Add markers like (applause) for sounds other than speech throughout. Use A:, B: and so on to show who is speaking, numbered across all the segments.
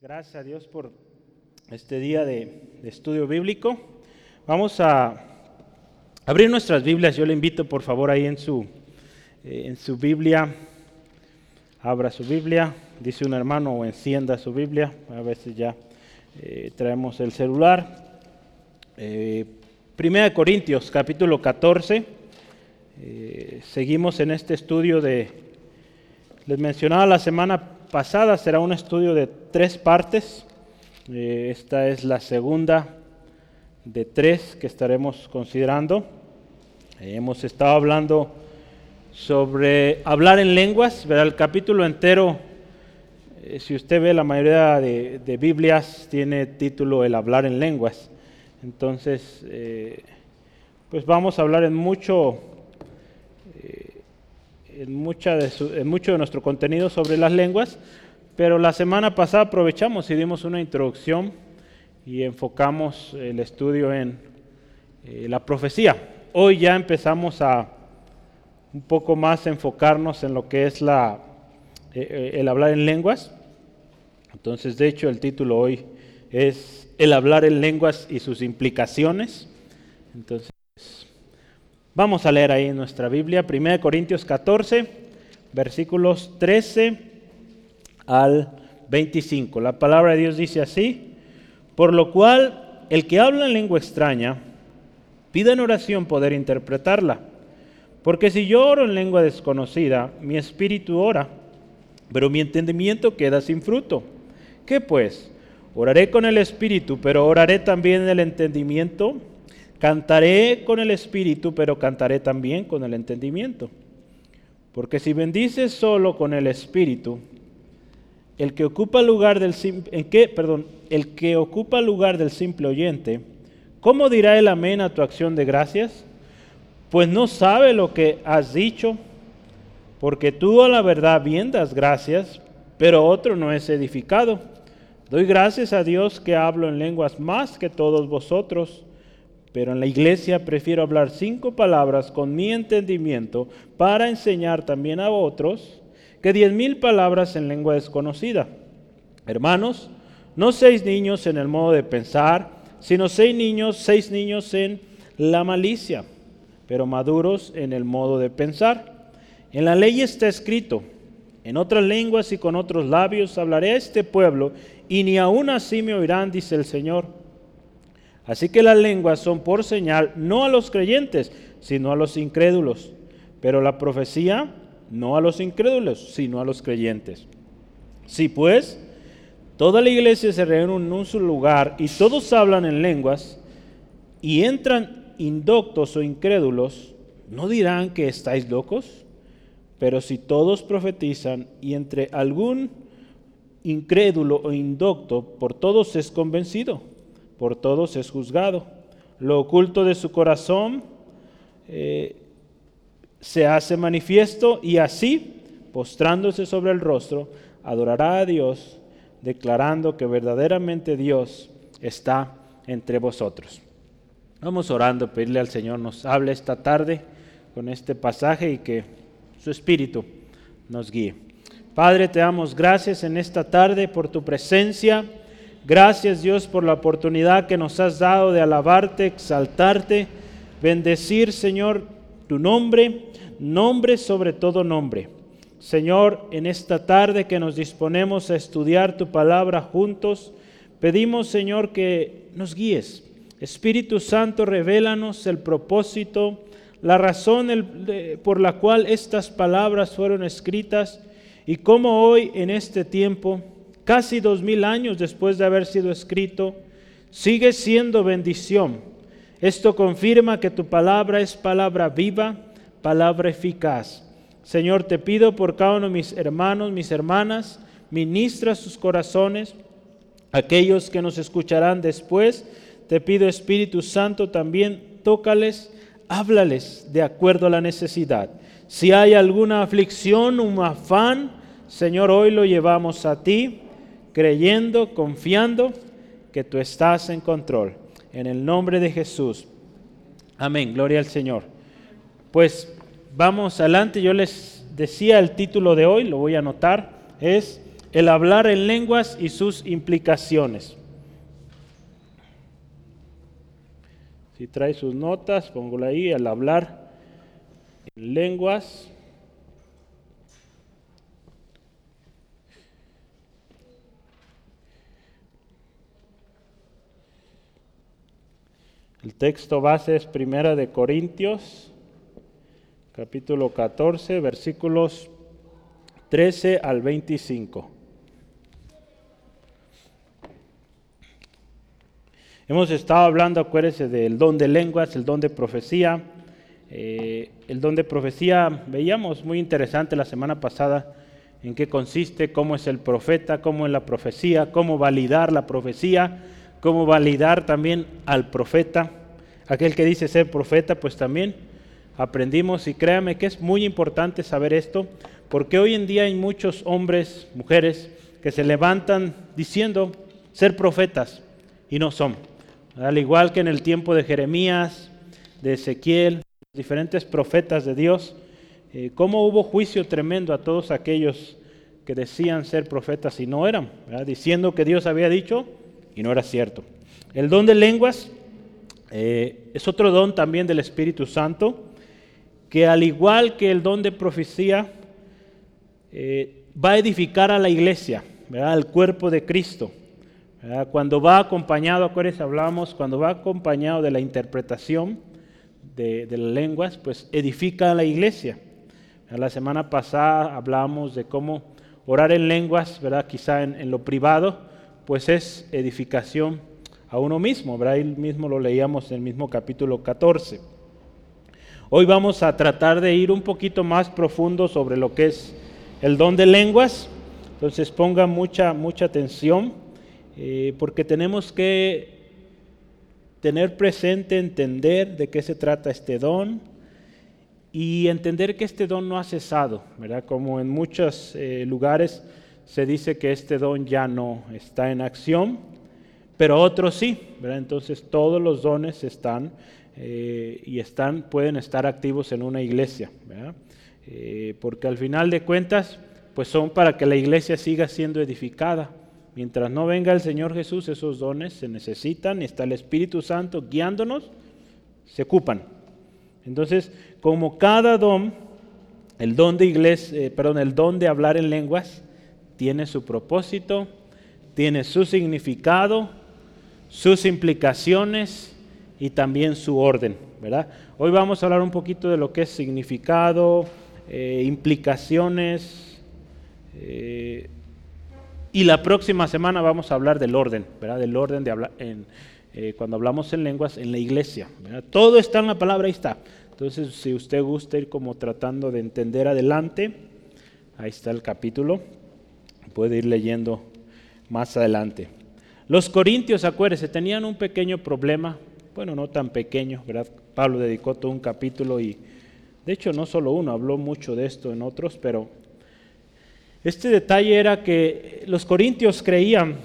A: Gracias a Dios por este día de, estudio bíblico. Vamos a abrir nuestras Biblias. Yo le invito, por favor, ahí en su, eh, en su Biblia. Abra su Biblia, dice un hermano, o encienda su Biblia. A veces ya eh, traemos el celular. Eh, Primera de Corintios, capítulo 14. seguimos en este estudio de, les mencionaba la semana pasada será un estudio de tres partes. Eh, esta es la segunda de tres que estaremos considerando. Eh, hemos estado hablando sobre hablar en lenguas, verá el capítulo entero. Eh, si usted ve la mayoría de, Biblias tiene título el hablar en lenguas. Entonces, pues vamos a hablar en mucho en, mucha de mucho de nuestro contenido sobre las lenguas, pero la semana pasada aprovechamos y dimos una introducción y enfocamos el estudio en eh, la profecía. Hoy ya empezamos a un poco más enfocarnos en lo que es la, eh, eh, el hablar en lenguas. Entonces, de hecho, el título hoy es El hablar en lenguas y sus implicaciones. Entonces, Vamos a leer ahí en nuestra Biblia, 1 Corintios 14, versículos 13 al 25. La palabra de Dios dice así, por lo cual el que habla en lengua extraña, pida en oración poder interpretarla. Porque si yo oro en lengua desconocida, mi espíritu ora, pero mi entendimiento queda sin fruto. ¿Qué pues? Oraré con el espíritu, pero oraré también en el entendimiento. Cantaré con el espíritu, pero cantaré también con el entendimiento. Porque si bendices solo con el espíritu, el que ocupa lugar del el lugar del simple oyente, ¿cómo dirá el amén a tu acción de gracias? Pues no sabe lo que has dicho, porque tú a la verdad bien das gracias, pero otro no es edificado. Doy gracias a Dios que hablo en lenguas más que todos vosotros pero en la iglesia prefiero hablar cinco palabras con mi entendimiento para enseñar también a otros que diez mil palabras en lengua desconocida. Hermanos, no seis niños en el modo de pensar, sino seis niños, seis niños en la malicia, pero maduros en el modo de pensar. En la ley está escrito, en otras lenguas y con otros labios hablaré a este pueblo, y ni aun así me oirán, dice el Señor. Así que las lenguas son por señal no a los creyentes, sino a los incrédulos. Pero la profecía no a los incrédulos, sino a los creyentes. Si pues toda la iglesia se reúne en un solo lugar y todos hablan en lenguas y entran indoctos o incrédulos, ¿no dirán que estáis locos? Pero si todos profetizan y entre algún incrédulo o indocto por todos es convencido, por todos es juzgado. Lo oculto de su corazón eh, se hace manifiesto y así, postrándose sobre el rostro, adorará a Dios, declarando que verdaderamente Dios está entre vosotros. Vamos orando, pedirle al Señor nos hable esta tarde con este pasaje y que su Espíritu nos guíe. Padre, te damos gracias en esta tarde por tu presencia. Gracias Dios por la oportunidad que nos has dado de alabarte, exaltarte, bendecir Señor tu nombre, nombre sobre todo nombre. Señor, en esta tarde que nos disponemos a estudiar tu palabra juntos, pedimos Señor que nos guíes. Espíritu Santo, revélanos el propósito, la razón por la cual estas palabras fueron escritas y cómo hoy en este tiempo casi dos mil años después de haber sido escrito, sigue siendo bendición. Esto confirma que tu palabra es palabra viva, palabra eficaz. Señor, te pido por cada uno de mis hermanos, mis hermanas, ministra sus corazones, aquellos que nos escucharán después, te pido Espíritu Santo también, tócales, háblales de acuerdo a la necesidad. Si hay alguna aflicción, un afán, Señor, hoy lo llevamos a ti creyendo, confiando que tú estás en control. En el nombre de Jesús. Amén. Gloria al Señor. Pues vamos adelante. Yo les decía el título de hoy, lo voy a anotar, es el hablar en lenguas y sus implicaciones. Si trae sus notas, póngalo ahí, el hablar en lenguas. El texto base es Primera de Corintios, capítulo 14, versículos 13 al 25. Hemos estado hablando, acuérdense, del don de lenguas, el don de profecía. Eh, el don de profecía, veíamos muy interesante la semana pasada en qué consiste, cómo es el profeta, cómo es la profecía, cómo validar la profecía, cómo validar también al profeta. Aquel que dice ser profeta, pues también aprendimos y créame que es muy importante saber esto, porque hoy en día hay muchos hombres, mujeres, que se levantan diciendo ser profetas y no son. Al igual que en el tiempo de Jeremías, de Ezequiel, diferentes profetas de Dios, eh, cómo hubo juicio tremendo a todos aquellos que decían ser profetas y no eran, diciendo que Dios había dicho y no era cierto. El don de lenguas eh, es otro don también del Espíritu Santo, que al igual que el don de profecía, eh, va a edificar a la iglesia, al cuerpo de Cristo. Cuando va acompañado, acuérdense, hablamos, cuando va acompañado de la interpretación de, las lenguas, pues edifica a la iglesia. La semana pasada hablamos de cómo orar en lenguas, ¿verdad? quizá en, lo privado, pues es edificación a uno mismo. ¿verdad? Mismo lo leíamos en el mismo capítulo 14. Hoy vamos a tratar de ir un poquito más profundo sobre lo que es el don de lenguas. Entonces ponga mucha, mucha atención. Eh, porque tenemos que tener presente, entender de qué se trata este don y entender que este don no ha cesado, ¿verdad? Como en muchos eh, lugares se dice que este don ya no está en acción, pero otros sí, ¿verdad? Entonces todos los dones están eh, y están, pueden estar activos en una iglesia, ¿verdad? porque al final de cuentas, pues son para que la iglesia siga siendo edificada. Mientras no venga el Señor Jesús, esos dones se necesitan, está el Espíritu Santo guiándonos, se ocupan. Entonces, como cada don, el don de iglesia, eh, perdón, el don de hablar en lenguas tiene su propósito, tiene su significado, sus implicaciones y también su orden, ¿verdad? Hoy vamos a hablar un poquito de lo que es significado, eh, implicaciones, eh, y la próxima semana vamos a hablar del orden, ¿verdad? Del orden de hablar en, eh, cuando hablamos en lenguas en la iglesia. Todo está en la palabra, ahí está. Entonces, si usted gusta ir como tratando de entender adelante, ahí está el capítulo. Puede ir leyendo más adelante. Los corintios, acuérdense, tenían un pequeño problema, bueno, no tan pequeño, ¿verdad? Pablo dedicó todo un capítulo y, de hecho, no solo uno, habló mucho de esto en otros, pero este detalle era que los corintios creían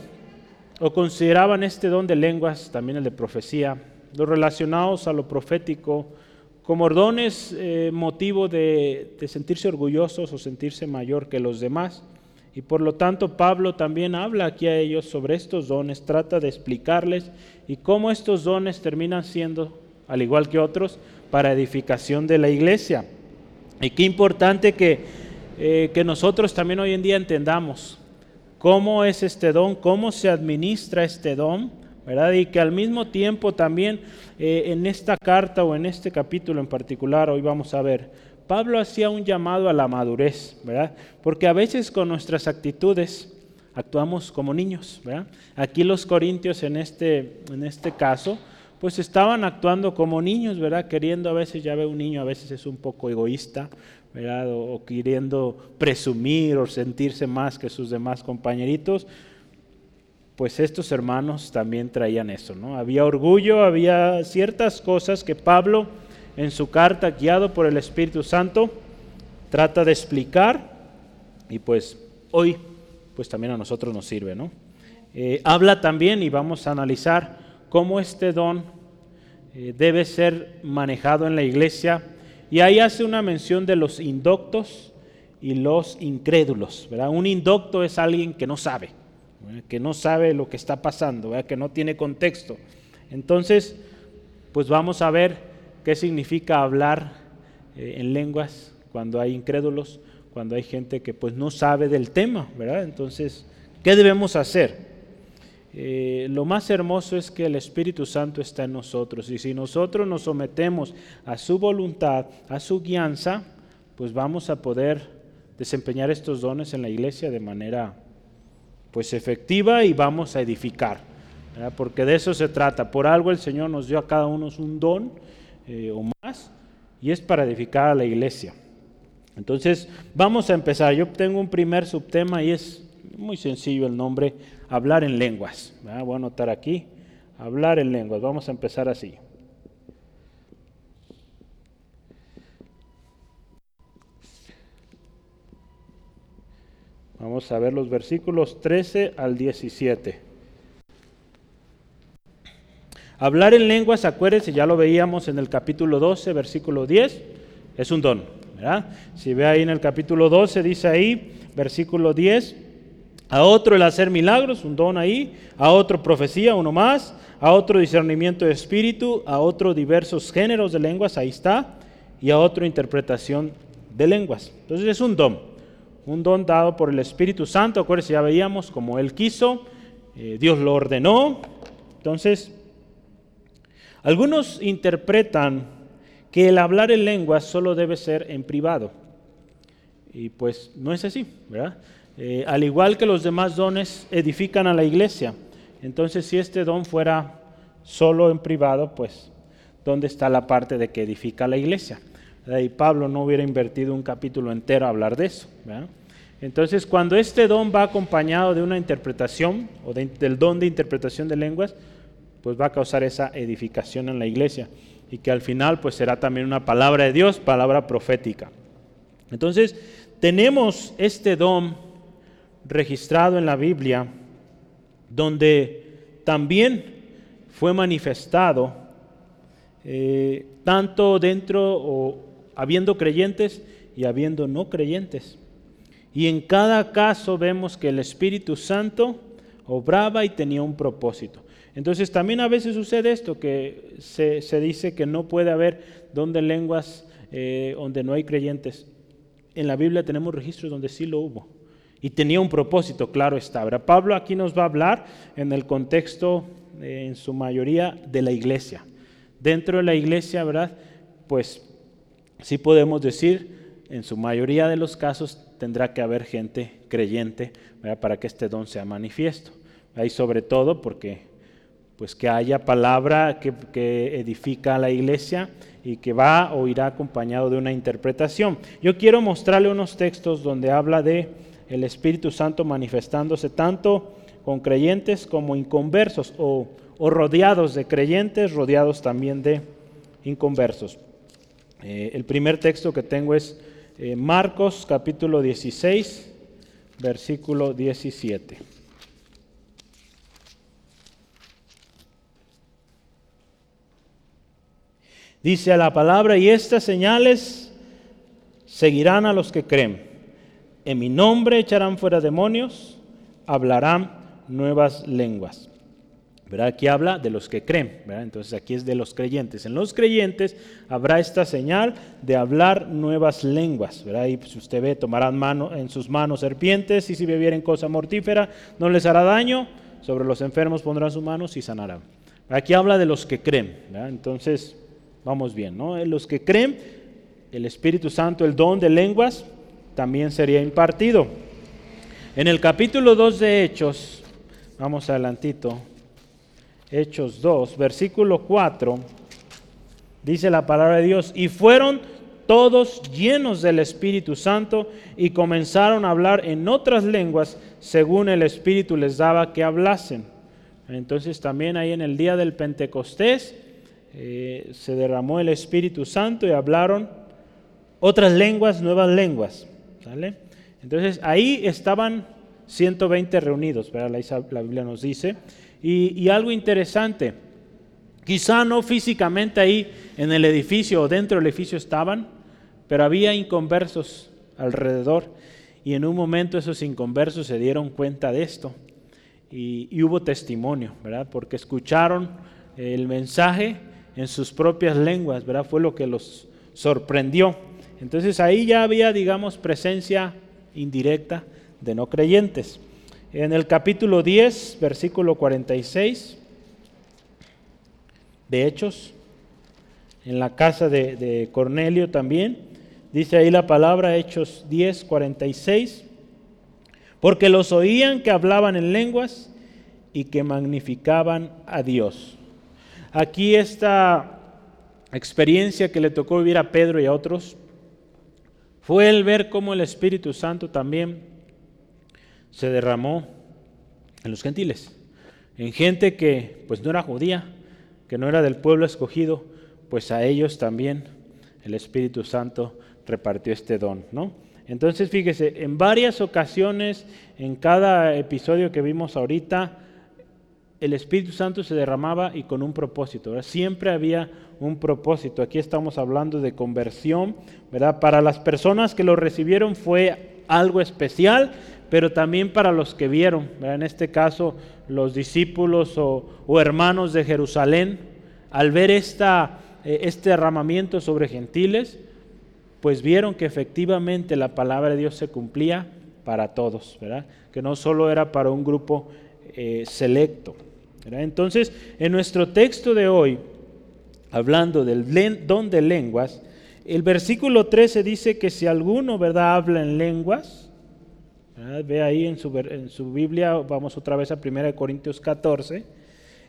A: o consideraban este don de lenguas, también el de profecía, los relacionados a lo profético, como dones eh, motivo de, sentirse orgullosos o sentirse mayor que los demás. Y por lo tanto Pablo también habla aquí a ellos sobre estos dones, trata de explicarles y cómo estos dones terminan siendo, al igual que otros, para edificación de la iglesia. Y qué importante que eh, que nosotros también hoy en día entendamos cómo es este don, cómo se administra este don, ¿verdad? Y que al mismo tiempo también eh, en esta carta o en este capítulo en particular, hoy vamos a ver, Pablo hacía un llamado a la madurez, ¿verdad? Porque a veces con nuestras actitudes actuamos como niños, ¿verdad? Aquí los corintios en este, en este caso, pues estaban actuando como niños, ¿verdad? Queriendo a veces, ya ve un niño, a veces es un poco egoísta, o, queriendo presumir o sentirse más que sus demás compañeritos, pues estos hermanos también traían eso, ¿no? Había orgullo, había ciertas cosas que Pablo en su carta, guiado por el Espíritu Santo, trata de explicar y pues hoy pues también a nosotros nos sirve, ¿no? Eh, habla también y vamos a analizar cómo este don eh, debe ser manejado en la iglesia y ahí hace una mención de los indoctos y los incrédulos. ¿verdad? Un indocto es alguien que no sabe, que no sabe lo que está pasando, que no tiene contexto. Entonces, pues vamos a ver qué significa hablar eh, en lenguas cuando hay incrédulos, cuando hay gente que pues no sabe del tema, ¿verdad? Entonces, ¿qué debemos hacer? Eh, lo más hermoso es que el Espíritu Santo está en nosotros y si nosotros nos sometemos a su voluntad, a su guianza, pues vamos a poder desempeñar estos dones en la iglesia de manera pues efectiva y vamos a edificar, porque de eso se trata. Por algo el Señor nos dio a cada uno un don eh, o más y es para edificar a la iglesia. Entonces vamos a empezar. Yo tengo un primer subtema y es muy sencillo el nombre, hablar en lenguas. Voy a anotar aquí, hablar en lenguas. Vamos a empezar así. Vamos a ver los versículos 13 al 17. Hablar en lenguas, acuérdense, ya lo veíamos en el capítulo 12, versículo 10, es un don. Si ve ahí en el capítulo 12, dice ahí, versículo 10, a otro el hacer milagros, un don ahí, a otro profecía, uno más, a otro discernimiento de espíritu, a otro diversos géneros de lenguas, ahí está, y a otro interpretación de lenguas. Entonces es un don, un don dado por el Espíritu Santo, acuérdense, ya veíamos como Él quiso, eh, Dios lo ordenó. Entonces, algunos interpretan que el hablar en lenguas solo debe ser en privado. Y pues no es así, ¿verdad? Eh, al igual que los demás dones edifican a la iglesia. Entonces, si este don fuera solo en privado, pues, ¿dónde está la parte de que edifica la iglesia? Y Pablo no hubiera invertido un capítulo entero a hablar de eso. Entonces, cuando este don va acompañado de una interpretación o del don de interpretación de lenguas, pues va a causar esa edificación en la iglesia y que al final pues será también una palabra de Dios, palabra profética. Entonces, tenemos este don registrado en la Biblia, donde también fue manifestado eh, tanto dentro o habiendo creyentes y habiendo no creyentes. Y en cada caso vemos que el Espíritu Santo obraba y tenía un propósito. Entonces también a veces sucede esto, que se, dice que no puede haber donde lenguas eh, donde no hay creyentes. En la Biblia tenemos registros donde sí lo hubo y tenía un propósito, claro está. Pablo aquí nos va a hablar en el contexto, eh, en su mayoría, de la iglesia. Dentro de la iglesia, ¿verdad? Pues sí podemos decir, en su mayoría de los casos tendrá que haber gente creyente para que este don sea manifiesto. Y sobre todo porque pues que haya palabra que, edifica a la iglesia y que va o irá acompañado de una interpretación. Yo quiero mostrarle unos textos donde habla de el Espíritu Santo manifestándose tanto con creyentes como inconversos o, rodeados de creyentes, rodeados también de inconversos. Eh, el primer texto que tengo es eh, Marcos capítulo 16, versículo 17. Dice la palabra, y estas señales seguirán a los que creen en mi nombre echarán fuera demonios, hablarán nuevas lenguas. ¿Verdad? Aquí habla de los que creen, entonces aquí es de los creyentes. En los creyentes habrá esta señal de hablar nuevas lenguas. ¿verdad? Y si usted ve, tomarán mano, en sus manos serpientes y si bebieren cosa mortífera no les hará daño. Sobre los enfermos pondrán sus manos y sanarán. Aquí habla de los que creen. Entonces, vamos bien. ¿no? Los que creen, el Espíritu Santo, el don de lenguas, también sería impartido. En el capítulo 2 de Hechos, vamos adelantito, Hechos 2, versículo 4, dice la palabra de Dios, y fueron todos llenos del Espíritu Santo y comenzaron a hablar en otras lenguas según el Espíritu les daba que hablasen. Entonces también ahí en el día del Pentecostés eh, se derramó el Espíritu Santo y hablaron otras lenguas, nuevas lenguas. Entonces ahí estaban 120 reunidos, la Biblia nos dice. Y, algo interesante, quizá no físicamente ahí en el edificio o dentro del edificio estaban, pero había inconversos alrededor y en un momento esos inconversos se dieron cuenta de esto y, hubo testimonio, ¿verdad? Porque escucharon el mensaje en sus propias lenguas, ¿verdad? Fue lo que los sorprendió. Entonces ahí ya había, digamos, presencia indirecta de no creyentes. En el capítulo 10, versículo 46 de Hechos, en la casa de, de Cornelio también, dice ahí la palabra Hechos 10, 46 porque los oían que hablaban en lenguas y que magnificaban a Dios. Aquí esta experiencia que le tocó vivir a Pedro y a otros fue el ver cómo el Espíritu Santo también se derramó en los gentiles, en gente que pues no era judía, que no era del pueblo escogido, pues a ellos también el Espíritu Santo repartió este don, ¿no? Entonces, fíjese, en varias ocasiones, en cada episodio que vimos ahorita, el Espíritu Santo se derramaba y con un propósito, siempre había un propósito. Aquí estamos hablando de conversión, ¿verdad? Para las personas que lo recibieron fue algo especial, pero también para los que vieron, en este caso los discípulos o, hermanos de Jerusalén, al ver esta, eh, este derramamiento sobre gentiles, pues vieron que efectivamente la palabra de Dios se cumplía para todos, ¿verdad? que no solo era para un grupo eh, selecto. Entonces, en nuestro texto de hoy, hablando del don de lenguas, el versículo 13 dice que si alguno ¿verdad? habla en lenguas, ve ahí en su, Biblia, vamos otra vez a 1 Corintios 14,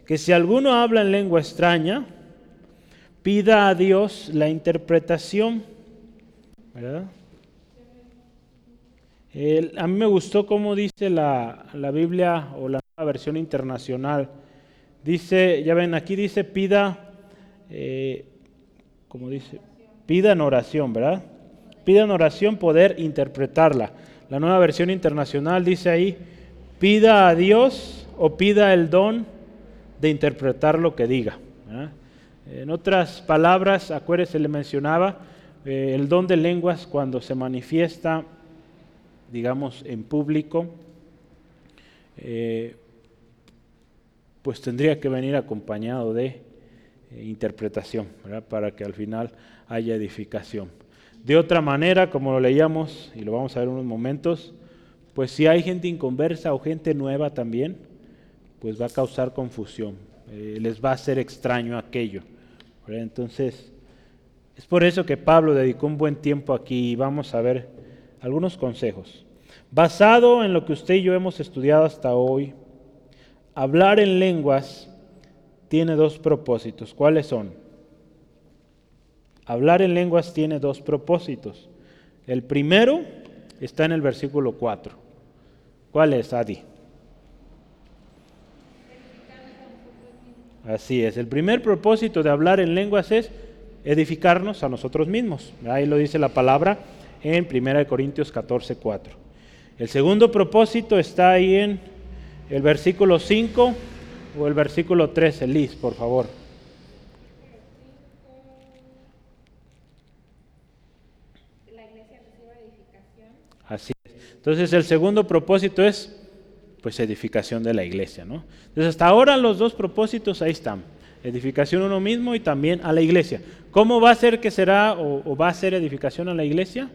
A: que si alguno habla en lengua extraña, pida a Dios la interpretación a mí me gustó cómo dice la, Biblia o la versión internacional. Dice, ya ven, aquí dice pida, eh, como dice, pida en oración, ¿verdad? Pida en oración poder interpretarla. La nueva versión internacional dice ahí, pida a Dios o pida el don de interpretar lo que diga. En otras palabras, acuérdense, le mencionaba, eh, el don de lenguas cuando se manifiesta, digamos, en público, eh, pues tendría que venir acompañado de eh, interpretación, para que al final haya edificación. De otra manera, como lo leíamos y lo vamos a ver unos momentos, pues si hay gente inconversa o gente nueva también, pues va a causar confusión, les va a ser extraño aquello. Entonces, es por eso que Pablo dedicó un buen tiempo aquí y vamos a ver algunos consejos. Basado en lo que usted y yo hemos estudiado hasta hoy, hablar en lenguas tiene dos propósitos. ¿Cuáles son? Hablar en lenguas tiene dos propósitos. El primero está en el versículo 4. ¿Cuál es, Adi? Así es. El primer propósito de hablar en lenguas es edificarnos a nosotros mismos. Ahí lo dice la palabra en 1 Corintios 14, 4. El segundo propósito está ahí en el versículo 5 o el versículo 13. Liz, por favor. Así es. Entonces el segundo propósito es pues edificación de la iglesia, ¿no? Entonces hasta ahora los dos propósitos ahí están edificación uno mismo y también a la iglesia. ¿Cómo va a ser que será o, va a ser edificación a la iglesia?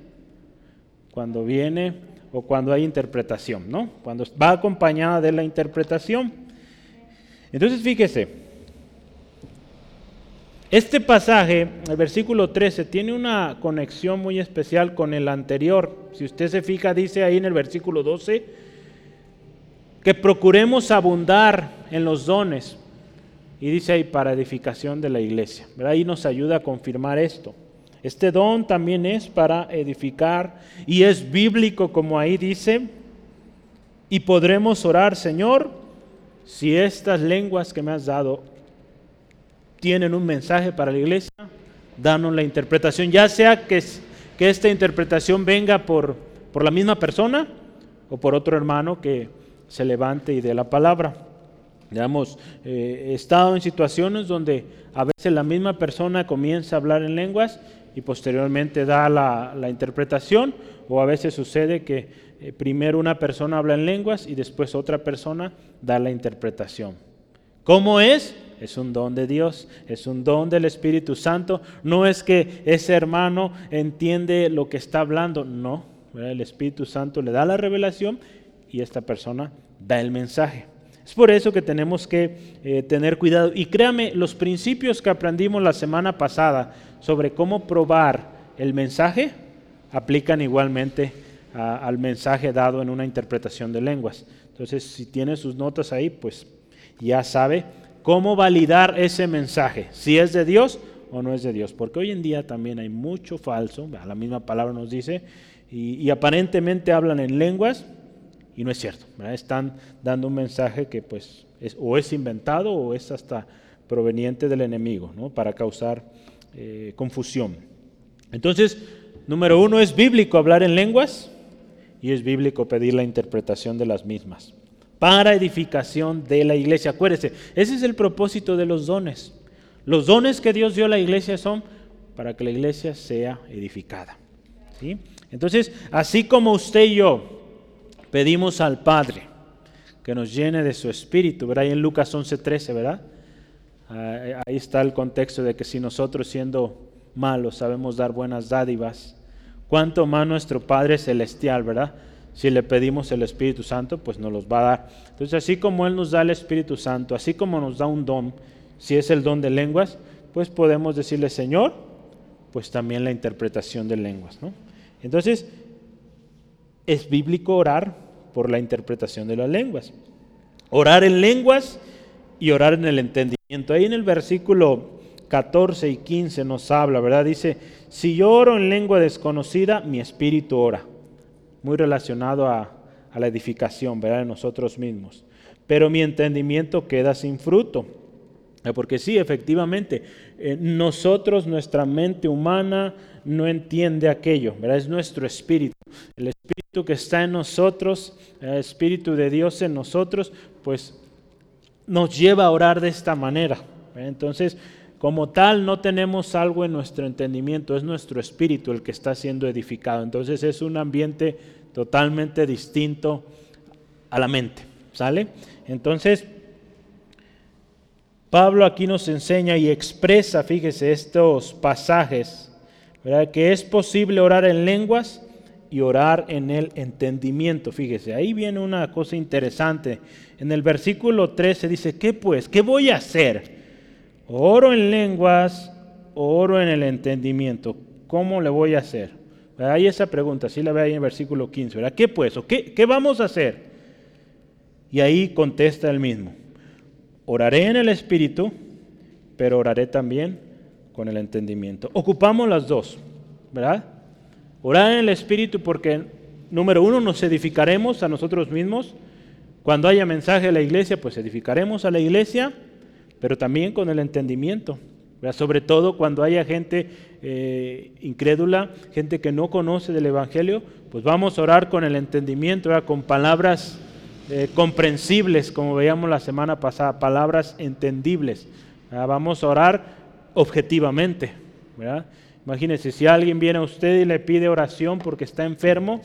A: Cuando viene o cuando hay interpretación, ¿no? Cuando va acompañada de la interpretación. Entonces fíjese, este pasaje, el versículo 13, tiene una conexión muy especial con el anterior. Si usted se fija, dice ahí en el versículo 12, que procuremos abundar en los dones. Y dice ahí, para edificación de la iglesia. Ahí nos ayuda a confirmar esto. Este don también es para edificar y es bíblico como ahí dice. Y podremos orar, Señor, si estas lenguas que me has dado tienen un mensaje para la iglesia, danos la interpretación, ya sea que, que esta interpretación venga por, por la misma persona o por otro hermano que se levante y dé la palabra. Ya hemos eh, estado en situaciones donde a veces la misma persona comienza a hablar en lenguas y posteriormente da la, interpretación, o a veces sucede que eh, primero una persona habla en lenguas y después otra persona da la interpretación. ¿Cómo es? Es un don de Dios, es un don del Espíritu Santo. No es que ese hermano entiende lo que está hablando, no. El Espíritu Santo le da la revelación y esta persona da el mensaje. Es por eso que tenemos que eh, tener cuidado. Y créame, los principios que aprendimos la semana pasada sobre cómo probar el mensaje aplican igualmente al mensaje dado en una interpretación de lenguas. Entonces, si tiene sus notas ahí, pues ya sabe cómo validar ese mensaje, si es de Dios o no es de Dios. Porque hoy en día también hay mucho falso, la misma palabra nos dice, y aparentemente hablan en lenguas, y no es cierto. Están dando un mensaje que pues es, o es inventado o es hasta proveniente del enemigo, ¿no? para causar eh, confusión. Entonces, número uno, es bíblico hablar en lenguas y es bíblico pedir la interpretación de las mismas para edificación de la iglesia. Acuérdese, ese es el propósito de los dones. Los dones que Dios dio a la iglesia son para que la iglesia sea edificada. ¿sí? Entonces, así como usted y yo pedimos al Padre que nos llene de su espíritu, ¿verdad? Ahí en Lucas 11:13, ¿verdad? Ah, ahí está el contexto de que si nosotros siendo malos sabemos dar buenas dádivas, cuánto más nuestro Padre celestial, ¿verdad? Si le pedimos el Espíritu Santo, pues nos los va a dar. Entonces, así como Él nos da el Espíritu Santo, así como nos da un don, si es el don de lenguas, pues podemos decirle, Señor, pues también la interpretación de lenguas, ¿no? Entonces, es bíblico orar por la interpretación de las lenguas. Orar en lenguas y orar en el entendimiento. Ahí en el versículo 14 y 15 nos habla, ¿verdad? Dice, si yo oro en lengua desconocida, mi espíritu ora. Muy relacionado a, la edificación, ¿verdad? De nosotros mismos. Pero mi entendimiento queda sin fruto. Eh, porque sí, efectivamente, eh, nosotros, nuestra mente humana, no entiende aquello, ¿verdad? Es nuestro espíritu. El espíritu que está en nosotros, el espíritu de Dios en nosotros, pues nos lleva a orar de esta manera. Entonces, como tal, no tenemos algo en nuestro entendimiento, es nuestro espíritu el que está siendo edificado. Entonces es un ambiente totalmente distinto a la mente. ¿Sale? Entonces, Pablo aquí nos enseña y expresa, fíjese, estos pasajes que es posible orar en lenguas y orar en el entendimiento. Fíjese, ahí viene una cosa interesante. En el versículo 13 dice, ¿qué pues? ¿Qué voy a hacer? ¿Oro en lenguas o oro en el entendimiento? ¿Cómo le voy a hacer? Hay esa pregunta, sí la ve ahí en el versículo 15, ¿verdad? ¿Qué pues? qué, ¿Qué vamos a hacer? Y ahí contesta el mismo. Oraré en el Espíritu, pero oraré también con el entendimiento. Ocupamos las dos, ¿verdad? Orar en el Espíritu porque, número uno, nos edificaremos a nosotros mismos. Cuando haya mensaje a la iglesia, pues edificaremos a la iglesia, pero también con el entendimiento. Sobre todo cuando haya gente eh, incrédula, gente que no conoce del Evangelio, pues vamos a orar con el entendimiento, con palabras eh, comprensibles, como veíamos la semana pasada, palabras entendibles. Vamos a orar objetivamente. ¿verdad? Imagínense, si alguien viene a usted y le pide oración porque está enfermo,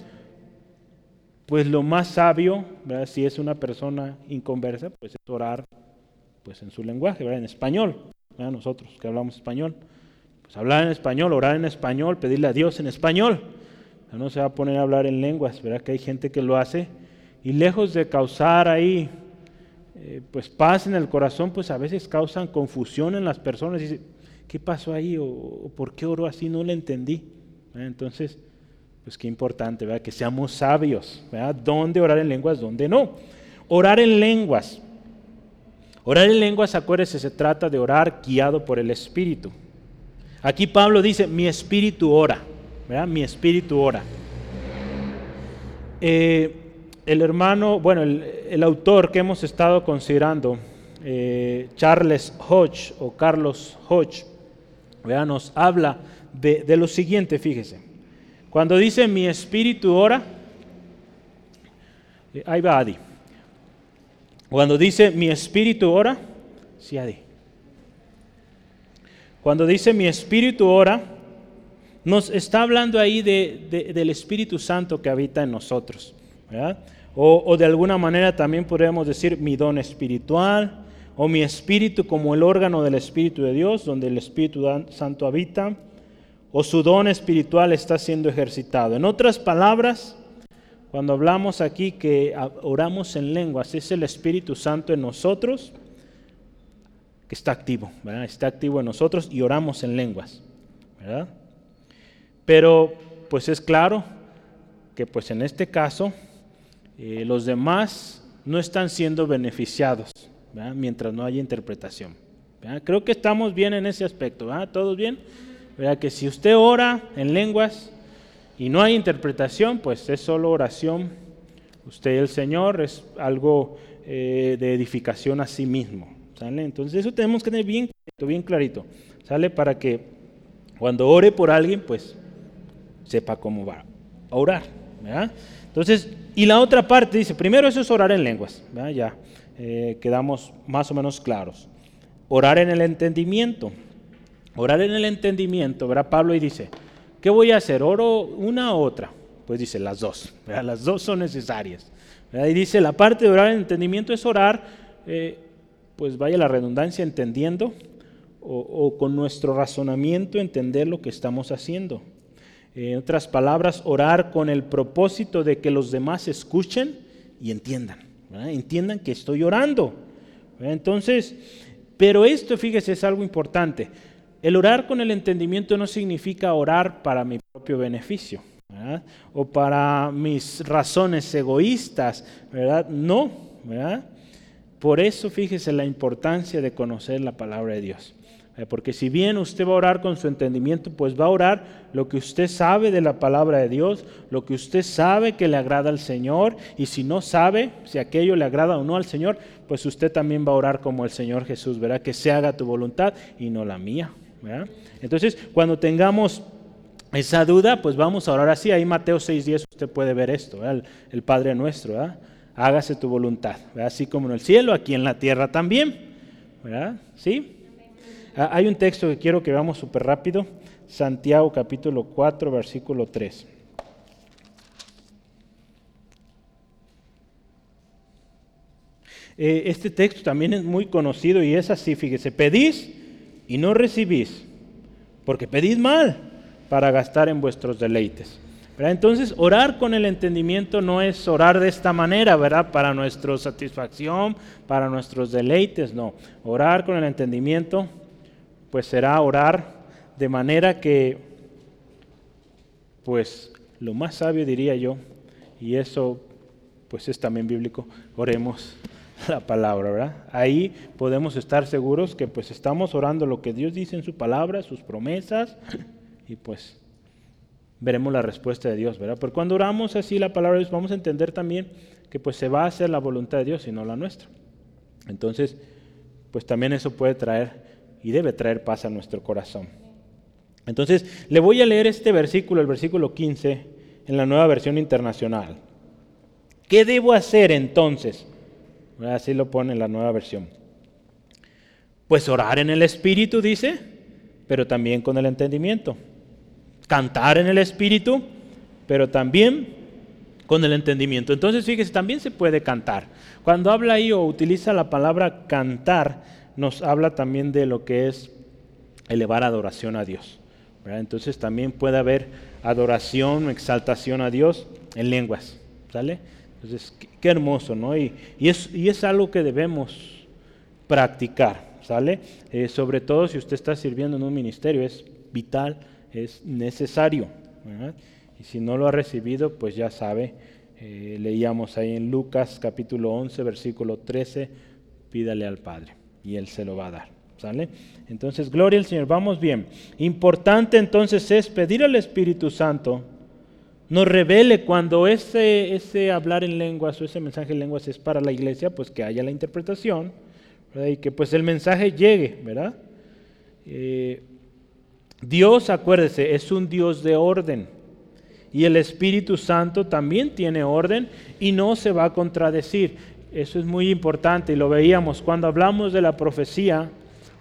A: pues lo más sabio, si es una persona inconversa, pues es orar pues en su lenguaje, ¿verdad? en español. Nosotros que hablamos español, pues hablar en español, orar en español, pedirle a Dios en español. No se va a poner a hablar en lenguas, ¿verdad? Que hay gente que lo hace y lejos de causar ahí eh, pues paz en el corazón, pues a veces causan confusión en las personas. ¿Qué pasó ahí? ¿O, por qué oró así? No le entendí. Entonces, pues qué importante, ¿verdad? Que seamos sabios, ¿verdad? ¿Dónde orar en lenguas? ¿Dónde no? Orar en lenguas. Orar en lenguas, acuérdese, se trata de orar guiado por el Espíritu. Aquí Pablo dice, mi espíritu ora, ¿verdad? Mi espíritu ora. Eh, el hermano, bueno, el, autor que hemos estado considerando, eh, Charles Hodge o Carlos Hodge, nos habla de, lo siguiente, fíjese. Cuando dice mi espíritu ora, eh, ahí va Adi. Cuando dice mi espíritu ora, sí Adi. Cuando dice mi espíritu ora, nos está hablando ahí del Espíritu Santo que habita en nosotros. O, o, de alguna manera también podríamos decir mi don espiritual o mi espíritu como el órgano del Espíritu de Dios, donde el Espíritu Santo habita, o su don espiritual está siendo ejercitado. En otras palabras, cuando hablamos aquí que oramos en lenguas, es el Espíritu Santo en nosotros que está activo, está activo en nosotros y oramos en lenguas. Pero pues es claro que pues en este caso eh, los demás no están siendo beneficiados mientras no haya interpretación. Creo que estamos bien en ese aspecto, ¿todos bien? Que si usted ora en lenguas y no hay interpretación, pues es solo oración. Usted el Señor es algo eh, de edificación a sí mismo. Entonces eso tenemos que tener bien, bien clarito. ¿Sale? Para que cuando ore por alguien, pues sepa cómo va a orar. Entonces, y la otra parte dice, primero eso es orar en lenguas. Ya eh, quedamos más o menos claros. Orar en el entendimiento. Orar en el entendimiento, verá Pablo y dice, ¿qué voy a hacer? ¿Oro una u otra? Pues dice, las dos. Las dos son necesarias. Y dice, la parte de orar en entendimiento es orar, eh, pues vaya la redundancia, entendiendo o, con nuestro razonamiento entender lo que estamos haciendo. En otras palabras, orar con el propósito de que los demás escuchen y entiendan. Entiendan que estoy orando. Entonces, pero esto, fíjese, es algo importante. El orar con el entendimiento no significa orar para mi propio beneficio o para mis razones egoístas, ¿verdad? No, ¿verdad? Por eso fíjese la importancia de conocer la palabra de Dios. Eh, porque si bien usted va a orar con su entendimiento, pues va a orar lo que usted sabe de la palabra de Dios, lo que usted sabe que le agrada al Señor, y si no sabe si aquello le agrada o no al Señor, pues usted también va a orar como el Señor Jesús, verá que se haga tu voluntad y no la mía. Entonces, cuando tengamos esa duda, pues vamos a orar así. Ahí Mateo 6.10 usted puede ver esto, el, el, Padre nuestro, hágase tu voluntad, así como en el cielo, aquí en la tierra también. ¿verdad? ¿Sí? Ah, hay un texto que quiero que veamos súper rápido, Santiago capítulo 4, versículo 3. Eh, este texto también es muy conocido y es así, fíjese, pedís y no recibís, porque pedís mal para gastar en vuestros deleites. Entonces, orar con el entendimiento no es orar de esta manera, ¿verdad? Para nuestra satisfacción, para nuestros deleites, no. Orar con el entendimiento pues será orar de manera que, pues lo más sabio diría yo, y eso pues es también bíblico, oremos (laughs) la palabra, ¿verdad? Ahí podemos estar seguros que pues estamos orando lo que Dios dice en su palabra, sus promesas, y pues veremos la respuesta de Dios, ¿verdad? Pero cuando oramos así la palabra de Dios, vamos a entender también que pues se va a hacer la voluntad de Dios y no la nuestra. Entonces, pues también eso puede traer y debe traer paz a nuestro corazón. Entonces, le voy a leer este versículo, el versículo 15, en la nueva versión internacional. ¿Qué debo hacer entonces? Así lo pone en la nueva versión. Pues orar en el Espíritu, dice, pero también con el entendimiento. Cantar en el Espíritu, pero también con el entendimiento. Entonces, fíjese, también se puede cantar. Cuando habla ahí o utiliza la palabra cantar, nos habla también de lo que es elevar adoración a Dios. Entonces también puede haber adoración, exaltación a Dios en lenguas. ¿Sale? Entonces, qué, hermoso, ¿no? Y, es, y, es, algo que debemos practicar, ¿sale? Eh, sobre todo si usted está sirviendo en un ministerio, es vital, es necesario. Y si no lo ha recibido, pues ya sabe, eh, leíamos ahí en Lucas capítulo 11, versículo 13, pídale al Padre y Él se lo va a dar. ¿Sale? Entonces, gloria al Señor. Vamos bien. Importante entonces es pedir al Espíritu Santo nos revele cuando ese, ese hablar en lenguas o ese mensaje en lenguas es para la iglesia, pues que haya la interpretación y que pues el mensaje llegue, ¿verdad? Eh, Dios, acuérdese, es un Dios de orden. Y el Espíritu Santo también tiene orden y no se va a contradecir. Eso es muy importante y lo veíamos cuando hablamos de la profecía.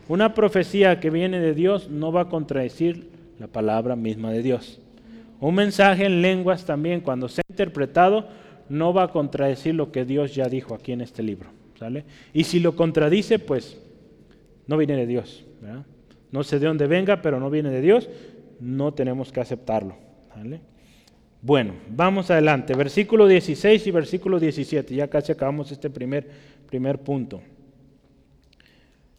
A: Una profecía que viene de Dios no va a contradecir la palabra misma de Dios. Un mensaje en lenguas también, cuando sea interpretado, no va a contradecir lo que Dios ya dijo aquí en este libro. ¿sale? Y si lo contradice, pues no viene de Dios. No sé de dónde venga, pero no viene de Dios, no tenemos que aceptarlo. Bueno, vamos adelante. Versículo 16 y versículo 17. Ya casi acabamos este primer, primer punto.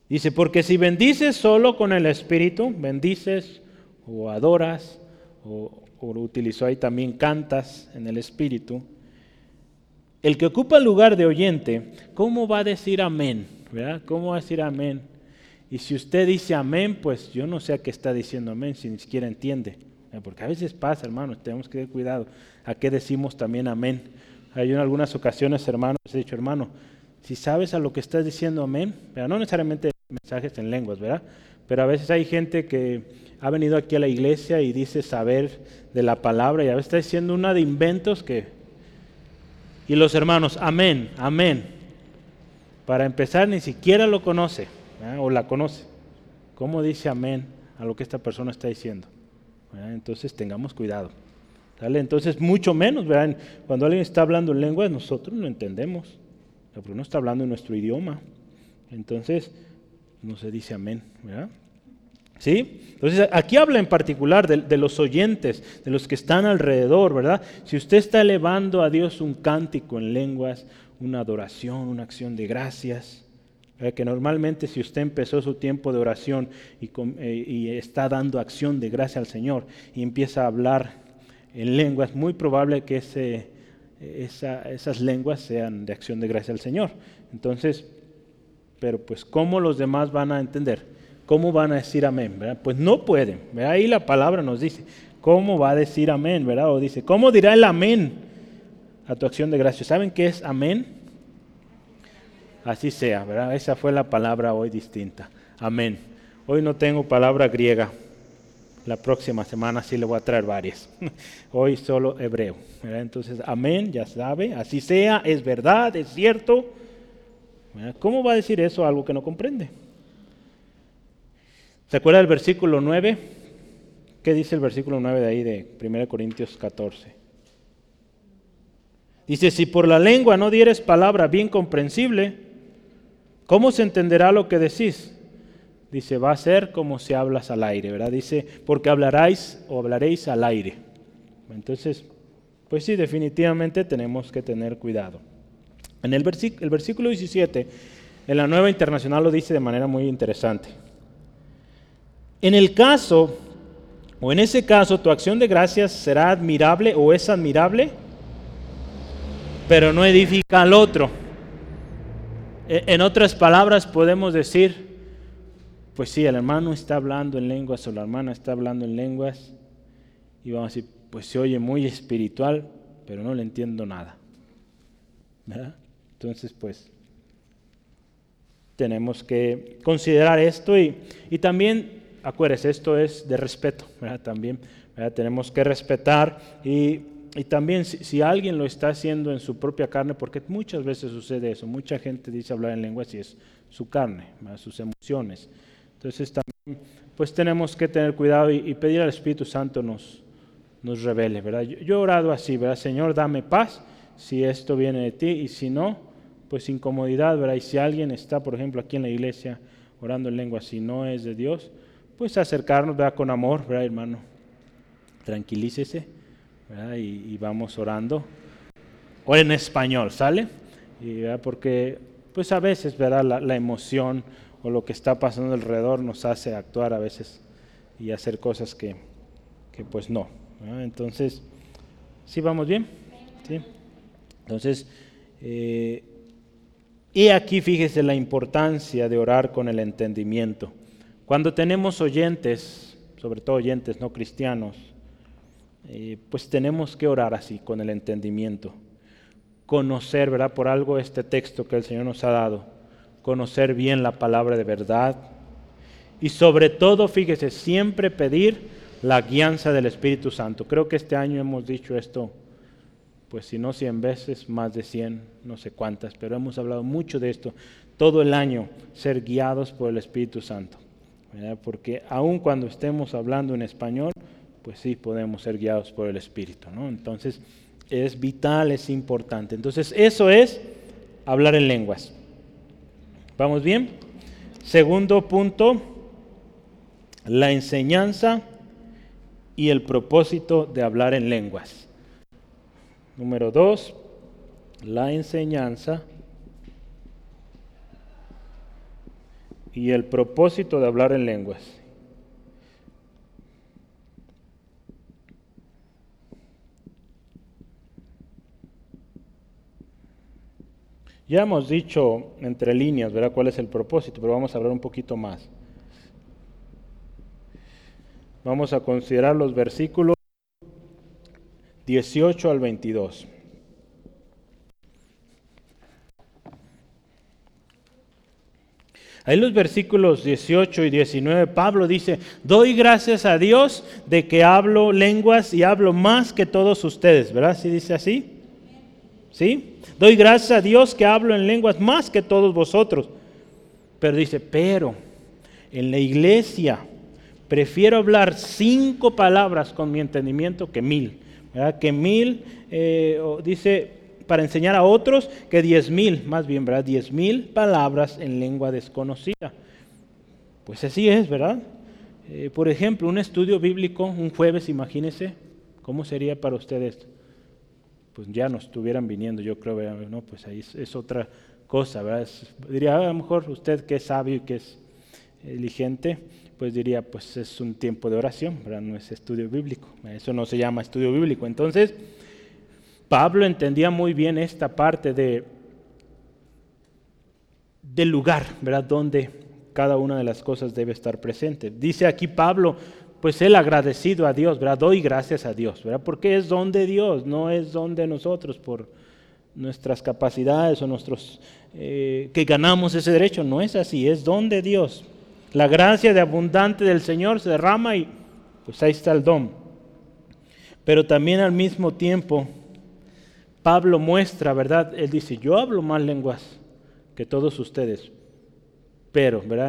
A: Dice, porque si bendices solo con el Espíritu, bendices o adoras, o, o utilizó ahí también cantas en el Espíritu, el que ocupa el lugar de oyente, ¿cómo va a decir amén? ¿Verdad? ¿Cómo va a decir amén? Y si usted dice amén, pues yo no sé a qué está diciendo amén, si ni siquiera entiende. Porque a veces pasa, hermanos, tenemos que tener cuidado a qué decimos también amén. Hay en algunas ocasiones, hermanos, he dicho, hermano, si sabes a lo que estás diciendo amén, pero no necesariamente mensajes en lenguas, ¿verdad? Pero a veces hay gente que ha venido aquí a la iglesia y dice saber de la palabra y a veces está diciendo una de inventos que... Y los hermanos, amén, amén. Para empezar, ni siquiera lo conoce o la conoce. ¿Cómo dice amén a lo que esta persona está diciendo? Entonces tengamos cuidado. Entonces, mucho menos, ¿verdad? cuando alguien está hablando en lenguas, nosotros no entendemos, porque no está hablando en nuestro idioma. Entonces, no se dice amén. ¿verdad? ¿Sí? Entonces, aquí habla en particular de, de, los oyentes, de los que están alrededor, ¿verdad? Si usted está elevando a Dios un cántico en lenguas, una adoración, una acción de gracias, que normalmente si usted empezó su tiempo de oración eh, y, está dando acción de gracia al Señor y empieza a hablar en lenguas, muy probable que esas lenguas sean de acción de gracia al Señor. Entonces, pero pues ¿cómo los demás van a entender? ¿Cómo van a decir amén? Pues no pueden. Ahí la palabra nos dice, ¿cómo va a decir amén? ¿verdad? O dice, ¿cómo dirá el amén a tu acción de gracia? ¿Saben qué es amén? Así sea, ¿verdad? Esa fue la palabra hoy distinta. Amén. Hoy no tengo palabra griega. La próxima semana sí le voy a traer varias. (laughs) Hoy solo hebreo. Entonces, amén, ya sabe, así sea, es verdad, es cierto. ¿Cómo va a decir eso algo que no comprende? ¿Se acuerda del versículo 9? ¿Qué dice el versículo 9 de ahí de 1 Corintios 14? Dice, si por la lengua no dieres palabra bien comprensible, ¿Cómo se entenderá lo que decís? Dice, va a ser como si hablas al aire, ¿verdad? Dice, porque hablaráis o hablaréis al aire. Entonces, pues sí, definitivamente tenemos que tener cuidado. En el, el versículo 17, en la nueva internacional lo dice de manera muy interesante. En el caso, o en ese caso, tu acción de gracias será admirable o es admirable, pero no edifica al otro. E, en otras palabras podemos decir, pues sí, el hermano está hablando en lenguas o la hermana está hablando en lenguas y vamos a decir, pues se oye muy espiritual, pero no le entiendo nada. Entonces, pues tenemos que considerar esto y, y también, acuérdense, esto es de respeto, también tenemos que respetar y y también si, alguien lo está haciendo en su propia carne, porque muchas veces sucede eso, mucha gente dice hablar en lenguas y es su carne, sus emociones. Entonces también pues tenemos que tener cuidado y, pedir al Espíritu Santo nos, revele, ¿verdad? Yo, he orado así, ¿verdad? Señor, dame paz si esto viene de ti y si no, pues incomodidad, ¿verdad? Y si alguien está, por ejemplo, aquí en la iglesia orando en lenguas y no es de Dios, pues acercarnos, ¿verdad? Con amor, ¿verdad, hermano? Tranquilícese y, vamos orando. O en español, ¿sale? Y, porque pues a veces ¿verdad? La, emoción o lo que está pasando alrededor nos hace actuar a veces y hacer cosas que, que pues no. Entonces, ¿sí vamos bien? ¿Sí? Entonces, eh, y aquí fíjese la importancia de orar con el entendimiento. Cuando tenemos oyentes, sobre todo oyentes no cristianos, eh, pues tenemos que orar así, con el entendimiento. Conocer, ¿verdad? Por algo este texto que el Señor nos ha dado. Conocer bien la palabra de verdad. Y sobre todo, fíjese, siempre pedir la guianza del Espíritu Santo. Creo que este año hemos dicho esto, pues si no 100 veces, más de 100, no sé cuántas, pero hemos hablado mucho de esto. Todo el año, ser guiados por el Espíritu Santo. porque aun cuando estemos hablando en español, pues sí podemos ser guiados por el Espíritu. ¿no? Entonces es vital, es importante. Entonces eso es hablar en lenguas. ¿Vamos bien? Segundo punto, la enseñanza y el propósito de hablar en lenguas. Número dos, la enseñanza y el propósito de hablar en lenguas. Ya hemos dicho entre líneas, ¿verdad? ¿Cuál es el propósito? Pero vamos a hablar un poquito más. Vamos a considerar los versículos 18 al 22. Ahí los versículos 18 y 19, Pablo dice, doy gracias a Dios de que hablo lenguas y hablo más que todos ustedes, ¿verdad? ¿Sí dice así? ¿Sí? Doy gracias a Dios que hablo en lenguas más que todos vosotros. Pero dice, pero en la iglesia prefiero hablar cinco palabras con mi entendimiento que mil. ¿verdad? Que mil, eh, dice, para enseñar a otros que diez mil, más bien, ¿verdad? Diez mil palabras en lengua desconocida. Pues así es, ¿verdad? Eh, por ejemplo, un estudio bíblico un jueves, imagínese, ¿cómo sería para ustedes? Pues ya no estuvieran viniendo, yo creo, ¿no? Pues ahí es, otra cosa, ¿verdad? diría, a lo mejor usted que es sabio y que es diligente, pues diría, pues es un tiempo de oración, ¿verdad? no es estudio bíblico, eso no se llama estudio bíblico. Entonces, Pablo entendía muy bien esta parte de, del lugar, ¿verdad? Donde cada una de las cosas debe estar presente. Dice aquí Pablo, pues él agradecido a Dios, ¿verdad? Doy gracias a Dios, ¿verdad? Porque es don de Dios, no es don de nosotros por nuestras capacidades o nuestros eh, que ganamos ese derecho, no es así, es don de Dios. La gracia de abundante del Señor se derrama y pues ahí está el don. Pero también al mismo tiempo, Pablo muestra, ¿verdad? Él dice, yo hablo más lenguas que todos ustedes. Pero, ¿verdad?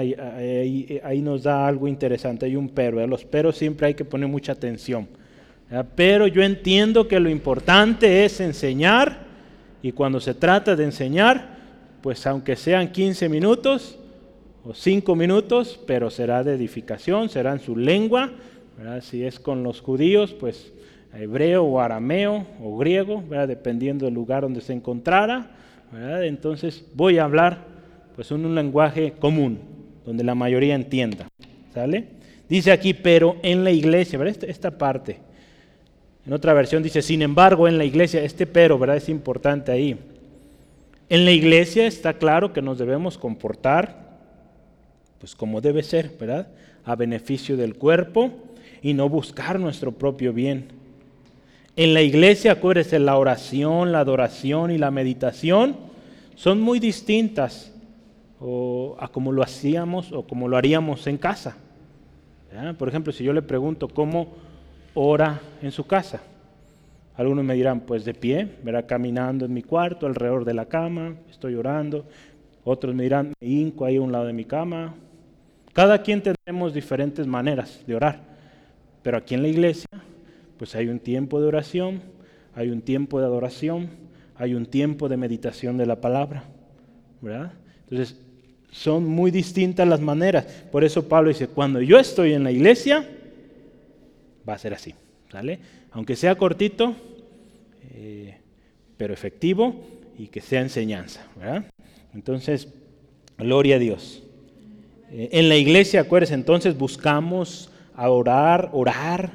A: Ahí, nos da algo interesante, hay un pero. Los peros siempre hay que poner mucha atención. Pero yo entiendo que lo importante es enseñar y cuando se trata de enseñar, pues aunque sean 15 minutos, o cinco minutos, pero será de edificación, será en su lengua. Si es con los judíos, pues hebreo o arameo o griego, dependiendo del lugar donde se encontrara. Entonces voy a hablar pues un lenguaje común, donde la mayoría entienda. ¿Sale? Dice aquí, pero en la iglesia, Esta, esta parte. En otra versión dice, sin embargo, en la iglesia, este pero, ¿verdad? Es importante ahí. En la iglesia está claro que nos debemos comportar pues como debe ser, ¿verdad? A beneficio del cuerpo y no buscar nuestro propio bien. En la iglesia, acuérdense, la oración, la adoración y la meditación son muy distintas a como lo hacíamos o como lo haríamos en casa. Por ejemplo, si yo le pregunto cómo ora en su casa, algunos me dirán, pues de pie, verá caminando en mi cuarto, alrededor de la cama, estoy orando. Otros me dirán, me hinco ahí a un lado de mi cama. Cada quien tenemos diferentes maneras de orar, pero aquí en la iglesia, pues hay un tiempo de oración, hay un tiempo de adoración, hay un tiempo de meditación de la palabra, ¿verdad? Entonces, son muy distintas las maneras. Por eso Pablo dice, cuando yo estoy en la iglesia, va a ser así, ¿sale? Aunque sea cortito, eh, pero efectivo y que sea enseñanza. Entonces, gloria a Dios. Eh, en la iglesia, acuérdense, entonces buscamos orar, orar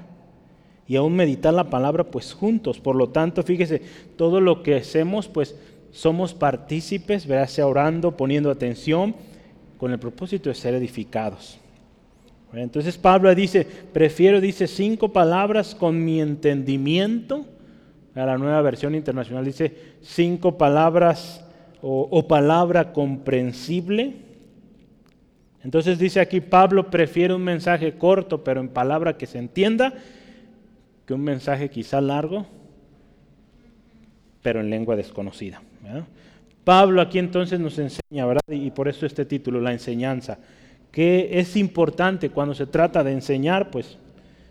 A: y aún meditar la palabra pues juntos. Por lo tanto, fíjese, todo lo que hacemos pues somos partícipes, ¿verdad? sea orando, poniendo atención, con el propósito de ser edificados. Entonces Pablo dice, prefiero, dice, cinco palabras con mi entendimiento. A la nueva versión internacional dice cinco palabras o, palabra comprensible. Entonces dice aquí, Pablo prefiere un mensaje corto, pero en palabra que se entienda, que un mensaje quizá largo, pero en lengua desconocida. Pablo aquí entonces nos enseña, ¿verdad? Y por eso este título, la enseñanza, que es importante cuando se trata de enseñar, pues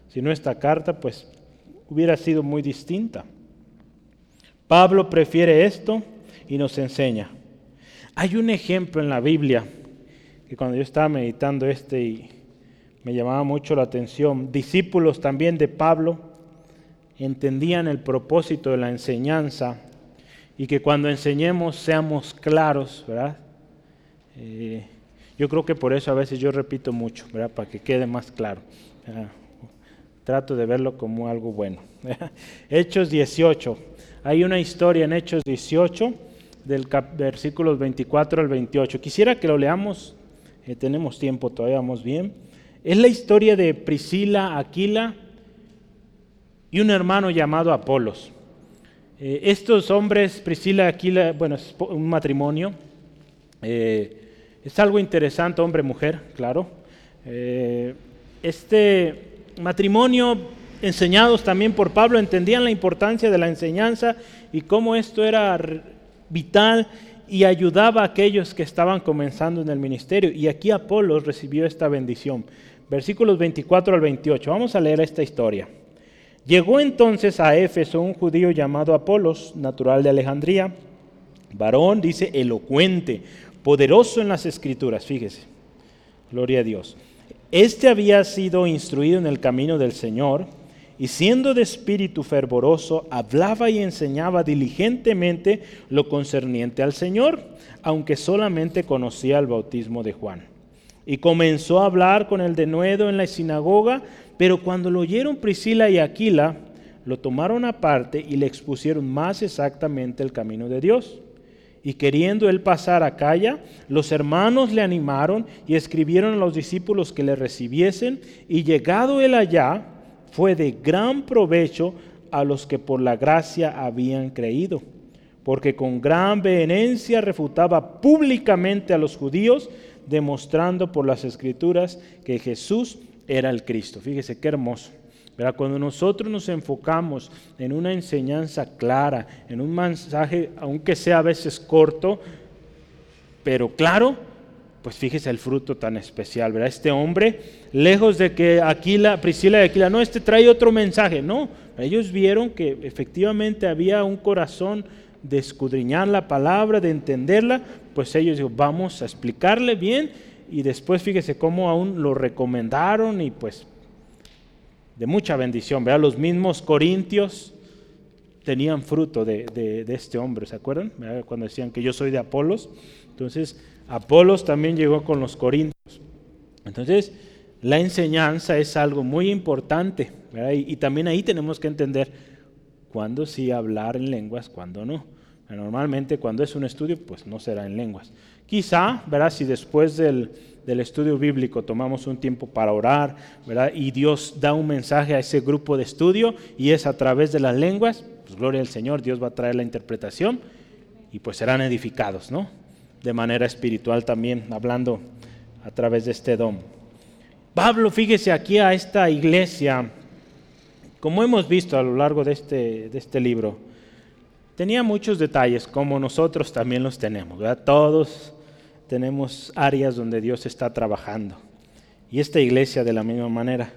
A: si no esta carta, pues hubiera sido muy distinta. Pablo prefiere esto y nos enseña. Hay un ejemplo en la Biblia que cuando yo estaba meditando este y me llamaba mucho la atención, discípulos también de Pablo entendían el propósito de la enseñanza y que cuando enseñemos seamos claros, ¿verdad? Eh, yo creo que por eso a veces yo repito mucho, ¿verdad? Para que quede más claro. Trato de verlo como algo bueno. Hechos 18. Hay una historia en Hechos 18 del versículos 24 al 28. Quisiera que lo leamos. Eh, tenemos tiempo, todavía vamos bien. Es la historia de Priscila, Aquila y un hermano llamado Apolos. Eh, estos hombres, Priscila Aquila, bueno, es un matrimonio. Eh, es algo interesante, hombre-mujer, claro. Eh, este matrimonio, enseñados también por Pablo, entendían la importancia de la enseñanza y cómo esto era vital y ayudaba a aquellos que estaban comenzando en el ministerio. Y aquí Apolo recibió esta bendición. Versículos 24 al 28. Vamos a leer esta historia. Llegó entonces a Éfeso un judío llamado Apolos, natural de Alejandría, varón, dice, elocuente, poderoso en las escrituras, fíjese, gloria a Dios. Este había sido instruido en el camino del Señor y siendo de espíritu fervoroso, hablaba y enseñaba diligentemente lo concerniente al Señor, aunque solamente conocía el bautismo de Juan. Y comenzó a hablar con el denuedo en la sinagoga, pero cuando lo oyeron Priscila y Aquila, lo tomaron aparte y le expusieron más exactamente el camino de Dios. Y queriendo él pasar a Calla, los hermanos le animaron y escribieron a los discípulos que le recibiesen, y llegado él allá, fue de gran provecho a los que por la gracia habían creído, porque con gran vehemencia refutaba públicamente a los judíos, demostrando por las escrituras que Jesús era el Cristo. Fíjese qué hermoso. Cuando nosotros nos enfocamos en una enseñanza clara, en un mensaje, aunque sea a veces corto, pero claro, pues fíjese el fruto tan especial, ¿verdad? Este hombre, lejos de que Aquila, Priscila y Aquila, no, este trae otro mensaje, no, ellos vieron que efectivamente había un corazón de escudriñar la palabra, de entenderla, pues ellos dijeron, vamos a explicarle bien y después fíjese cómo aún lo recomendaron y pues de mucha bendición. Vea, los mismos corintios tenían fruto de, este hombre, ¿se acuerdan? Cuando decían que yo soy de Apolos. Entonces, Apolos también llegó con los corintios. Entonces, la enseñanza es algo muy importante. Y, y, también ahí tenemos que entender cuándo sí hablar en lenguas, cuándo no. Normalmente cuando es un estudio, pues no será en lenguas. Quizá, ¿verdad? Si después del, estudio bíblico tomamos un tiempo para orar, ¿verdad? Y Dios da un mensaje a ese grupo de estudio y es a través de las lenguas, pues gloria al Señor, Dios va a traer la interpretación y pues serán edificados, ¿no? De manera espiritual también, hablando a través de este don. Pablo, fíjese aquí a esta iglesia, como hemos visto a lo largo de este, de este libro, tenía muchos detalles, como nosotros también los tenemos. ¿verdad? Todos tenemos áreas donde Dios está trabajando. Y esta iglesia de la misma manera.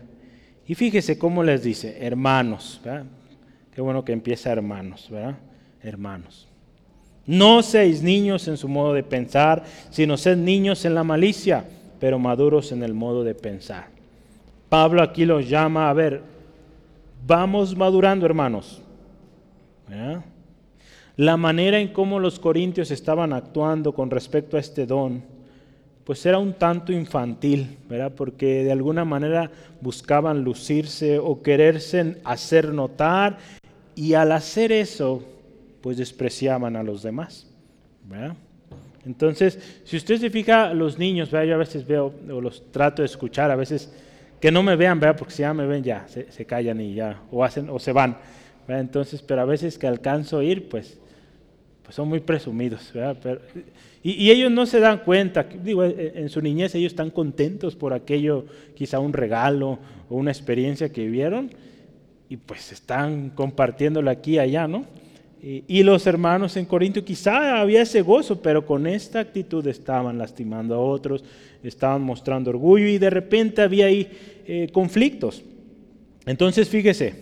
A: Y fíjese cómo les dice, hermanos. ¿verdad? Qué bueno que empieza hermanos, ¿verdad? Hermanos. No seáis niños en su modo de pensar, sino sed niños en la malicia, pero maduros en el modo de pensar. Pablo aquí los llama, a ver, vamos madurando, hermanos. ¿verdad? La manera en cómo los corintios estaban actuando con respecto a este don, pues era un tanto infantil, ¿verdad? Porque de alguna manera buscaban lucirse o quererse hacer notar y al hacer eso, pues despreciaban a los demás, ¿verdad? Entonces, si usted se fija, los niños, ¿verdad? yo a veces veo o los trato de escuchar, a veces que no me vean, ¿verdad? porque si ya me ven ya se, callan y ya, o hacen o se van. ¿verdad? Entonces, pero a veces que alcanzo a ir, pues son muy presumidos. y, ellos no se dan cuenta, digo, en su niñez ellos están contentos por aquello, quizá un regalo o una experiencia que vivieron, y pues están compartiéndolo aquí y allá, ¿no? Y, los hermanos en Corinto quizá había ese gozo, pero con esta actitud estaban lastimando a otros, estaban mostrando orgullo y de repente había ahí eh, conflictos. Entonces fíjese,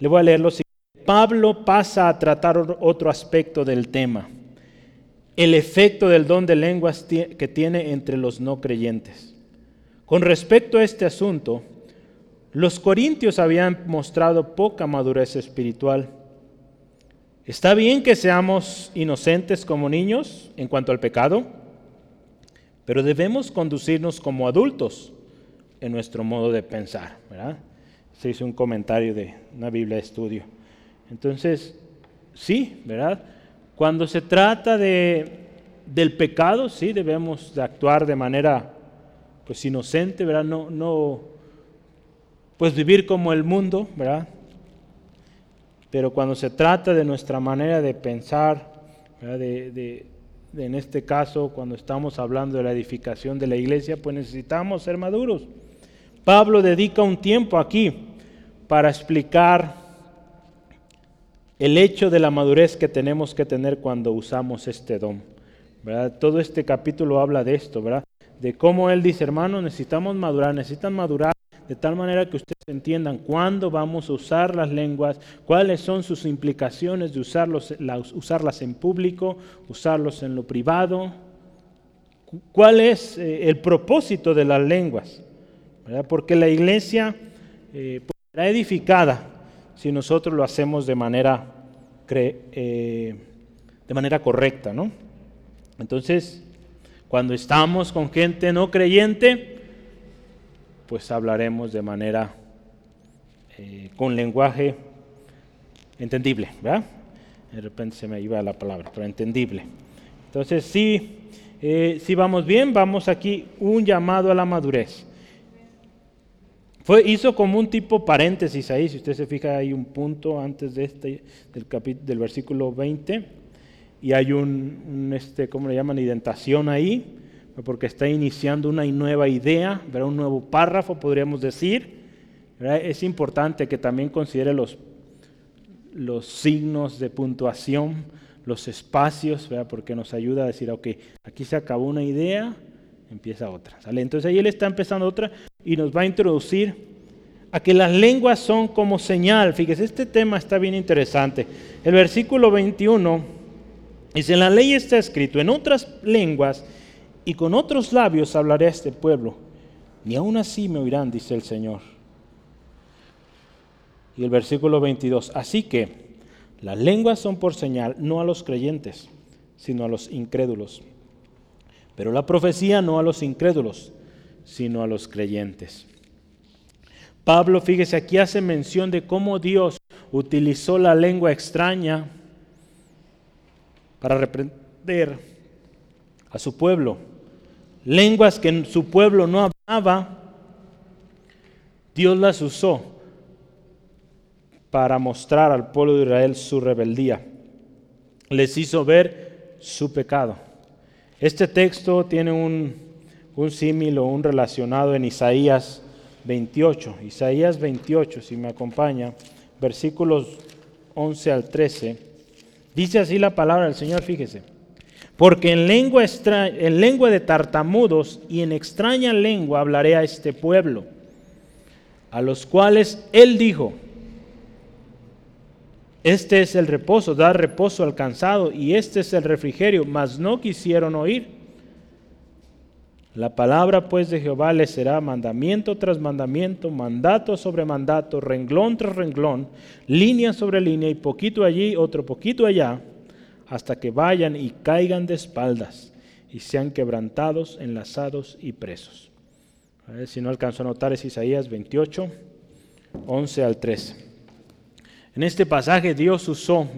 A: le voy a leer lo siguiente. Pablo pasa a tratar otro aspecto del tema, el efecto del don de lenguas que tiene entre los no creyentes. Con respecto a este asunto, los corintios habían mostrado poca madurez espiritual. Está bien que seamos inocentes como niños en cuanto al pecado, pero debemos conducirnos como adultos en nuestro modo de pensar. Se hizo un comentario de una Biblia de estudio. Entonces, sí, ¿verdad? Cuando se trata de, del pecado, sí, debemos de actuar de manera pues inocente, ¿verdad? No, no, pues vivir como el mundo, ¿verdad? Pero cuando se trata de nuestra manera de pensar, de, en este caso, cuando estamos hablando de la edificación de la iglesia, pues necesitamos ser maduros. Pablo dedica un tiempo aquí para explicar el hecho de la madurez que tenemos que tener cuando usamos este don. ¿verdad? Todo este capítulo habla de esto, ¿verdad? De cómo él dice, hermanos, necesitamos madurar, necesitan madurar de tal manera que ustedes entiendan cuándo vamos a usar las lenguas, cuáles son sus implicaciones de usarlas en público, usarlos en lo privado, cuál es eh, el propósito de las lenguas, ¿verdad? porque la iglesia eh, pues, será edificada si nosotros lo hacemos de manera, eh, de manera correcta. ¿no? Entonces, cuando estamos con gente no creyente, pues hablaremos de manera, eh, con lenguaje entendible, ¿verdad? De repente se me iba la palabra, pero entendible. Entonces, sí, eh, si vamos bien, vamos aquí un llamado a la madurez. Fue, hizo como un tipo paréntesis ahí, si usted se fija, hay un punto antes de este, del, del versículo 20, y hay un, este, ¿cómo le llaman? Identación ahí, porque está iniciando una nueva idea, un nuevo párrafo, podríamos decir. Es importante que también considere los, signos de puntuación, los espacios, porque nos ayuda a decir, ok, aquí se acabó una idea, empieza otra. ¿sale? Entonces ahí él está empezando otra y nos va a introducir a que las lenguas son como señal. Fíjese, este tema está bien interesante. El versículo 21 dice, en la ley está escrito, en otras lenguas y con otros labios hablaré a este pueblo, ni aún así me oirán, dice el Señor. Y el versículo 22, así que las lenguas son por señal no a los creyentes, sino a los incrédulos. Pero la profecía no a los incrédulos, sino a los creyentes. Pablo, fíjese, aquí hace mención de cómo Dios utilizó la lengua extraña para reprender a su pueblo. Lenguas que su pueblo no hablaba, Dios las usó para mostrar al pueblo de Israel su rebeldía. Les hizo ver su pecado. Este texto tiene un un símil o un relacionado en Isaías 28. Isaías 28, si me acompaña, versículos 11 al 13. Dice así la palabra del Señor, fíjese. Porque en lengua, en lengua de tartamudos y en extraña lengua hablaré a este pueblo, a los cuales Él dijo, este es el reposo, dar reposo al cansado, y este es el refrigerio, mas no quisieron oír. La palabra pues de Jehová les será mandamiento tras mandamiento, mandato sobre mandato, renglón tras renglón, línea sobre línea y poquito allí, otro poquito allá, hasta que vayan y caigan de espaldas y sean quebrantados, enlazados y presos. A ver si no alcanzó a notar es Isaías 28, 11 al 13. En este pasaje Dios usó.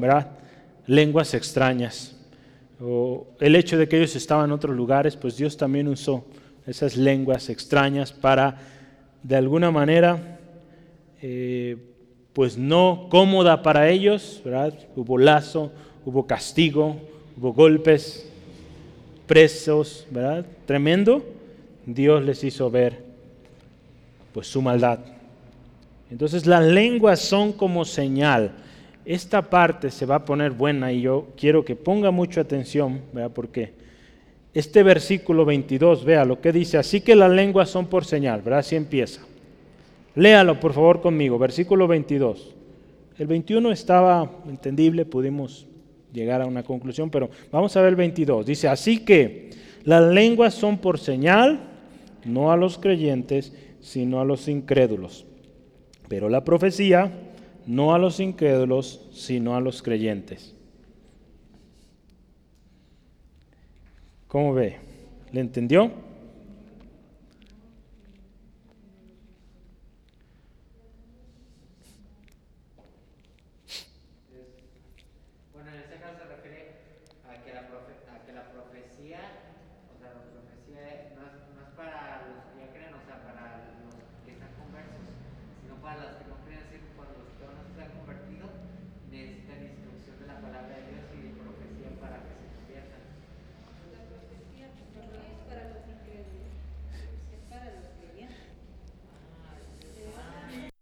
A: Lenguas extrañas o el hecho de que ellos estaban en otros lugares, pues Dios también usó esas lenguas extrañas para, de alguna manera, eh, pues no cómoda para ellos, ¿verdad? Hubo lazo, hubo castigo, hubo golpes, presos, ¿verdad? Tremendo. Dios les hizo ver, pues, su maldad. Entonces las lenguas son como señal. Esta parte se va a poner buena y yo quiero que ponga mucha atención, ¿verdad? Porque este versículo 22, vea lo que dice, así que las lenguas son por señal, ¿verdad? Así empieza. Léalo por favor conmigo, versículo 22. El 21 estaba entendible, pudimos llegar a una conclusión, pero vamos a ver el 22. Dice, así que las lenguas son por señal, no a los creyentes, sino a los incrédulos. Pero la profecía, no a los incrédulos, sino a los creyentes. ¿Cómo ve? ¿Le entendió?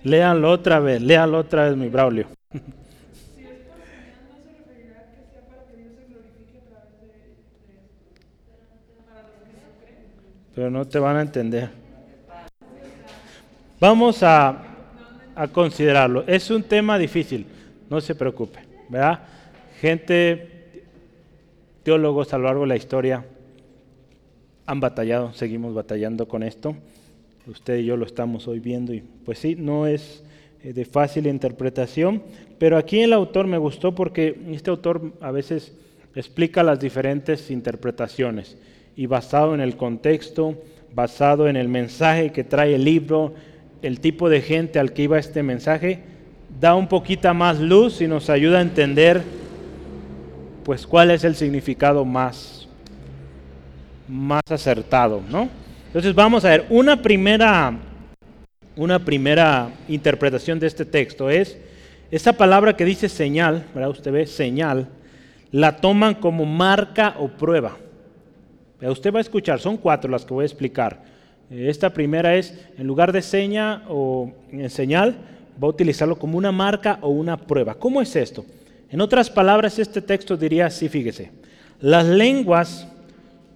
A: Léanlo otra vez, léanlo otra vez, mi Braulio. Pero no te van a entender. Vamos a, a considerarlo. Es un tema difícil, no se preocupe. ¿verdad? Gente, teólogos a lo largo de la historia han batallado, seguimos batallando con esto usted y yo lo estamos hoy viendo y pues sí, no es eh, de fácil interpretación, pero aquí el autor me gustó porque este autor a veces explica las diferentes interpretaciones y basado en el contexto, basado en el mensaje que trae el libro, el tipo de gente al que iba este mensaje, da un poquito más luz y nos ayuda a entender pues cuál es el significado más más acertado, ¿no? Entonces vamos a ver, una primera, una primera interpretación de este texto es, esa palabra que dice señal, ¿verdad? Usted ve señal, la toman como marca o prueba. Usted va a escuchar, son cuatro las que voy a explicar. Esta primera es, en lugar de seña o en señal, va a utilizarlo como una marca o una prueba. ¿Cómo es esto? En otras palabras, este texto diría así, fíjese, las lenguas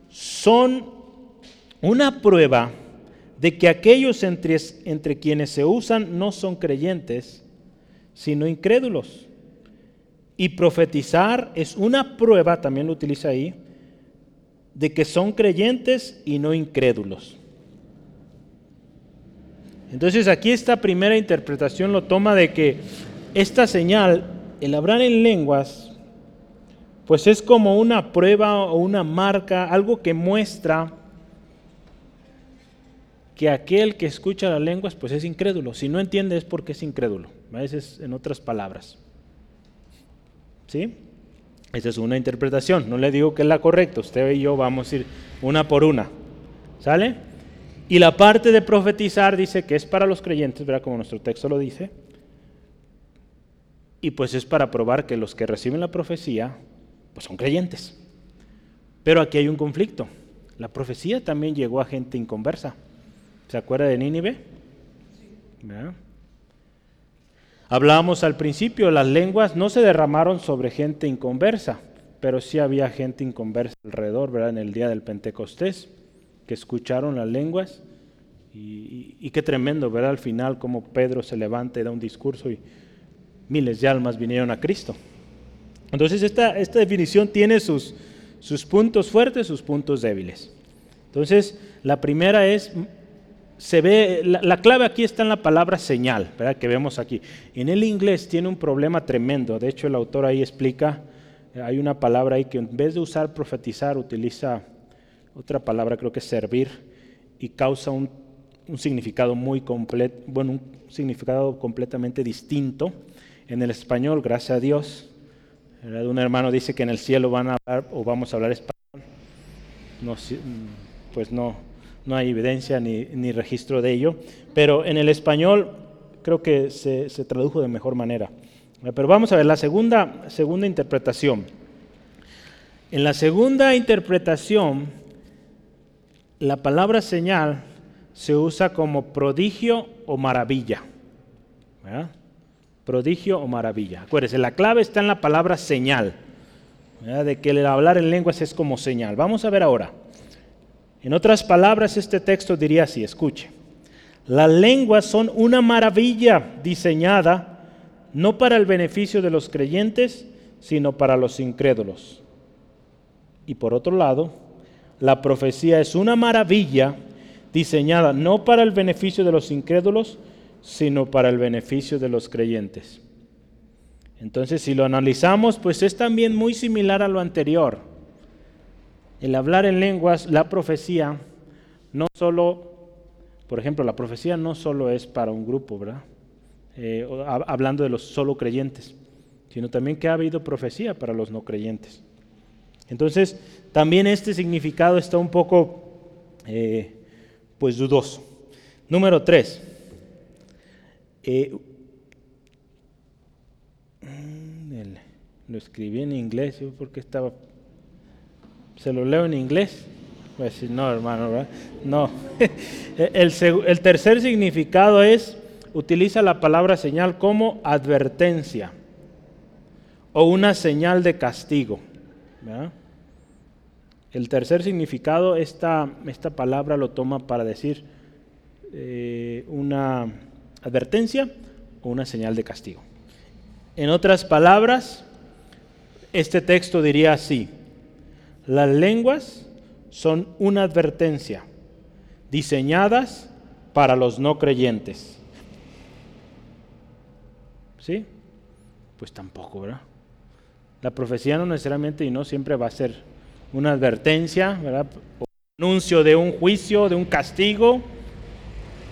A: son una prueba de que aquellos entre, entre quienes se usan no son creyentes, sino incrédulos. Y profetizar es una prueba, también lo utiliza ahí, de que son creyentes y no incrédulos. Entonces aquí esta primera interpretación lo toma de que esta señal, el hablar en lenguas, pues es como una prueba o una marca, algo que muestra que aquel que escucha las lenguas pues es incrédulo. Si no entiende es porque es incrédulo. A veces en otras palabras. ¿Sí? Esa es una interpretación. No le digo que es la correcta. Usted y yo vamos a ir una por una. ¿Sale? Y la parte de profetizar dice que es para los creyentes, ¿verdad? Como nuestro texto lo dice. Y pues es para probar que los que reciben la profecía pues son creyentes. Pero aquí hay un conflicto. La profecía también llegó a gente inconversa. ¿Se acuerda de Nínive? Hablábamos al principio, las lenguas no se derramaron sobre gente inconversa, pero sí había gente inconversa alrededor, ¿verdad? En el día del Pentecostés, que escucharon las lenguas. Y, qué tremendo, ¿verdad? Al final, como Pedro se levanta y da un discurso y miles de almas vinieron a Cristo. Entonces, esta, esta definición tiene sus, sus puntos fuertes, sus puntos débiles. Entonces, la primera es se ve, la, clave aquí está en la palabra señal, ¿verdad? que vemos aquí. En el inglés tiene un problema tremendo, de hecho el autor ahí explica, eh, hay una palabra ahí que en vez de usar profetizar utiliza otra palabra, creo que es servir, y causa un, significado muy completo, bueno, un significado completamente distinto. En el español, gracias a Dios, un hermano dice que en el cielo van a hablar o vamos a hablar español. No, pues no, no hay evidencia ni, registro de ello, pero en el español creo que se, tradujo de mejor manera. Pero vamos a ver la segunda, segunda interpretación. En la segunda interpretación, la palabra señal se usa como prodigio o maravilla. prodigio o maravilla. Acuérdense, la clave está en la palabra señal, de que el hablar en lenguas es como señal. Vamos a ver ahora. En otras palabras, este texto diría así, escuche. Las lenguas son una maravilla diseñada no para el beneficio de los creyentes, sino para los incrédulos. Y por otro lado, la profecía es una maravilla diseñada no para el beneficio de los incrédulos, sino para el beneficio de los creyentes. Entonces, si lo analizamos, pues es también muy similar a lo anterior. El hablar en lenguas, la profecía, no solo, por ejemplo, la profecía no solo es para un grupo, ¿verdad? Eh, hablando de los solo creyentes, sino también que ha habido profecía para los no creyentes. Entonces, también este significado está un poco, eh, pues, dudoso. Número tres. Eh, mm, lo escribí en inglés, porque estaba... ¿Se lo leo en inglés? Pues no, hermano, ¿verdad? No. (laughs) el, tercer significado es, utiliza la palabra señal como advertencia o una señal de castigo. El tercer significado, esta, esta palabra lo toma para decir eh, una advertencia o una señal de castigo. En otras palabras, este texto diría así, las lenguas son una advertencia diseñadas para los no creyentes. ¿Sí? Pues tampoco, ¿verdad? La profecía no necesariamente y no siempre va a ser una advertencia, ¿verdad? un anuncio de un juicio, de un castigo.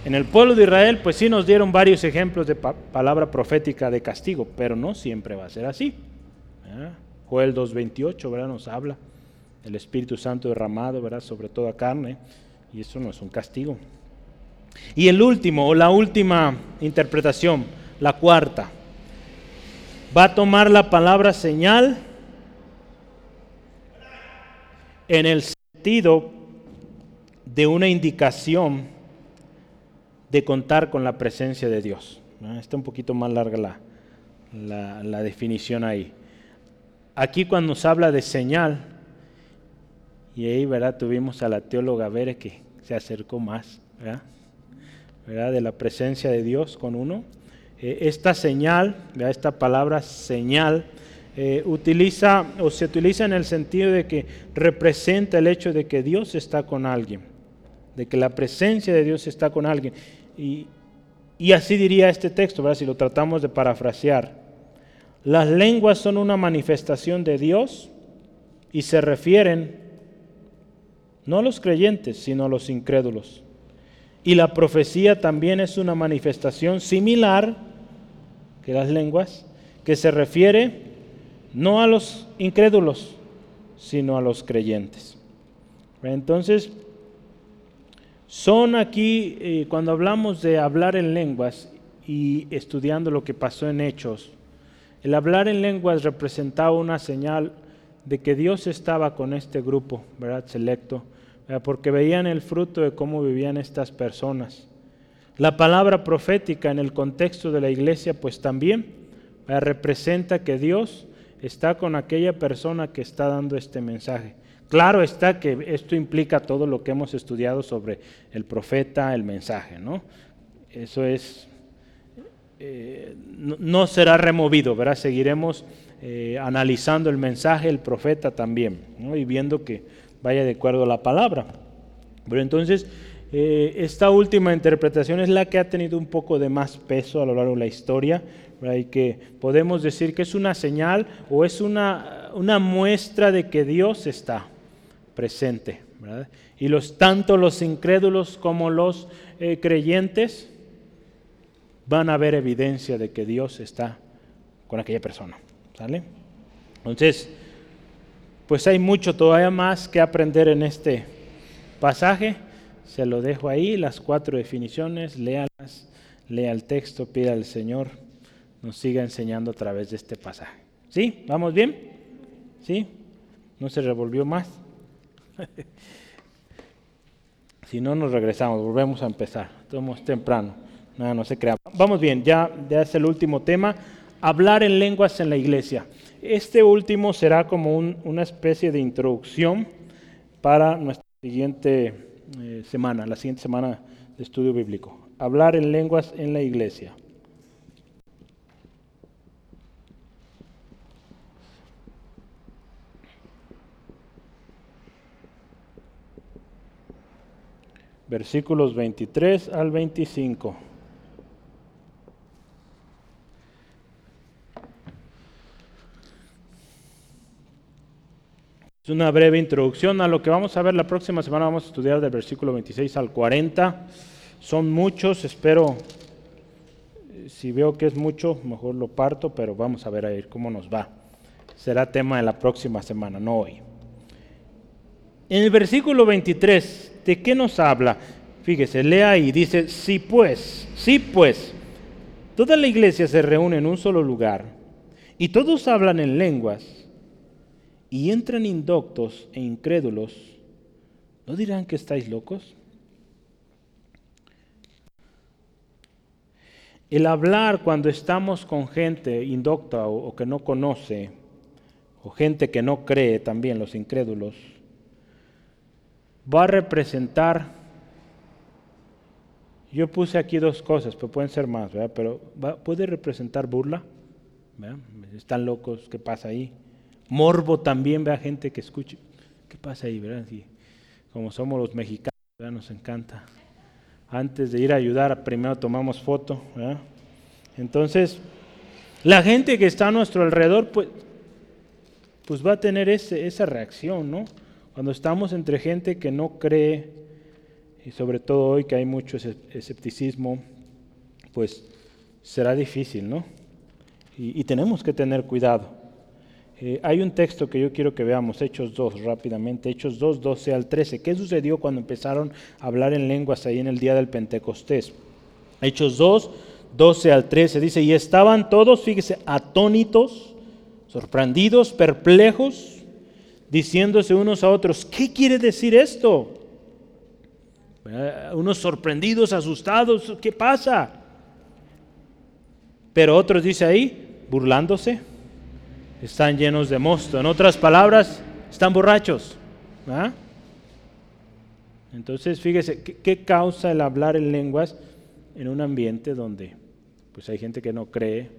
A: En el pueblo de Israel, pues sí nos dieron varios ejemplos de palabra profética de castigo, pero no siempre va a ser así. Joel 2.28, ¿verdad? Nos habla del Espíritu Santo derramado, ¿verdad? Sobre toda carne, y eso no es un castigo. Y el último, o la última interpretación, la cuarta, va a tomar la palabra señal en el sentido de una indicación de contar con la presencia de Dios. Está un poquito más larga la, la, definición ahí. Aquí cuando nos habla de señal, y ahí ¿verdad? tuvimos a la teóloga Vere que se acercó más ¿verdad? de la presencia de Dios con uno. Eh, esta señal, esta palabra señal, eh, utiliza o se utiliza en el sentido de que representa el hecho de que Dios está con alguien, de que la presencia de Dios está con alguien. Y, así diría este texto, si lo tratamos de parafrasear. Las lenguas son una manifestación de Dios y se refieren no a los creyentes, sino a los incrédulos. Y la profecía también es una manifestación similar que las lenguas, que se refiere no a los incrédulos, sino a los creyentes. Entonces, son aquí, eh, cuando hablamos de hablar en lenguas y estudiando lo que pasó en Hechos, el hablar en lenguas representaba una señal de que Dios estaba con este grupo, ¿verdad? Selecto, porque veían el fruto de cómo vivían estas personas. La palabra profética en el contexto de la iglesia, pues también representa que Dios está con aquella persona que está dando este mensaje. Claro está que esto implica todo lo que hemos estudiado sobre el profeta, el mensaje, ¿no? Eso es, eh, no, será removido, ¿verdad? Seguiremos eh, analizando el mensaje, el profeta también, ¿no? Y viendo que vaya de acuerdo a la palabra. Pero entonces, eh, esta última interpretación es la que ha tenido un poco de más peso a lo largo de la historia, y que podemos decir que es una señal o es una, una muestra de que Dios está presente. Y los, tanto los incrédulos como los eh, creyentes van a ver evidencia de que Dios está con aquella persona. ¿sale? Entonces, pues hay mucho todavía más que aprender en este pasaje. Se lo dejo ahí, las cuatro definiciones, léalas, lea el texto, pida al Señor nos siga enseñando a través de este pasaje. ¿Sí? ¿Vamos bien? ¿Sí? ¿No se revolvió más? (laughs) si no, nos regresamos, volvemos a empezar. Estamos temprano. No, no se crea. Vamos bien, ya, ya es el último tema. Hablar en lenguas en la iglesia. Este último será como una especie de introducción para nuestra siguiente eh, semana, la siguiente semana de estudio bíblico. Hablar en lenguas en la iglesia. Versículos 23 al 25. Es una breve introducción a lo que vamos a ver la próxima semana. Vamos a estudiar del versículo 26 al 40. Son muchos, espero, eh, si veo que es mucho, mejor lo parto, pero vamos a ver ahí cómo nos va. Será tema de la próxima semana, no hoy. En el versículo 23, ¿de qué nos habla? Fíjese, lea ahí, dice, sí pues, sí pues, toda la iglesia se reúne en un solo lugar y todos hablan en lenguas y entran indoctos e incrédulos, ¿no dirán que estáis locos? El hablar cuando estamos con gente indocta o, que no conoce, o gente que no cree también, los incrédulos, va a representar, yo puse aquí dos cosas, pero pueden ser más, ¿verdad? pero puede representar burla, están locos, ¿qué pasa ahí? Morbo también, vea gente que escuche. ¿Qué pasa ahí, verdad? como somos los mexicanos, nos encanta. Antes de ir a ayudar, primero tomamos foto. Entonces, la gente que está a nuestro alrededor, pues, pues va a tener esa reacción, ¿no? Cuando estamos entre gente que no cree, y sobre todo hoy que hay mucho escepticismo, pues será difícil, ¿no? y tenemos que tener cuidado. Eh, hay un texto que yo quiero que veamos, Hechos 2, rápidamente, Hechos 2, 12 al 13. ¿Qué sucedió cuando empezaron a hablar en lenguas ahí en el día del Pentecostés? Hechos 2, 12 al 13 dice, y estaban todos, fíjese, atónitos, sorprendidos, perplejos, diciéndose unos a otros, ¿qué quiere decir esto? Unos sorprendidos, asustados, ¿qué pasa? Pero otros dice ahí, burlándose están llenos de mosto. En otras palabras, están borrachos. Entonces, fíjese, ¿qué, causa el hablar en lenguas en un ambiente donde pues hay gente que no cree,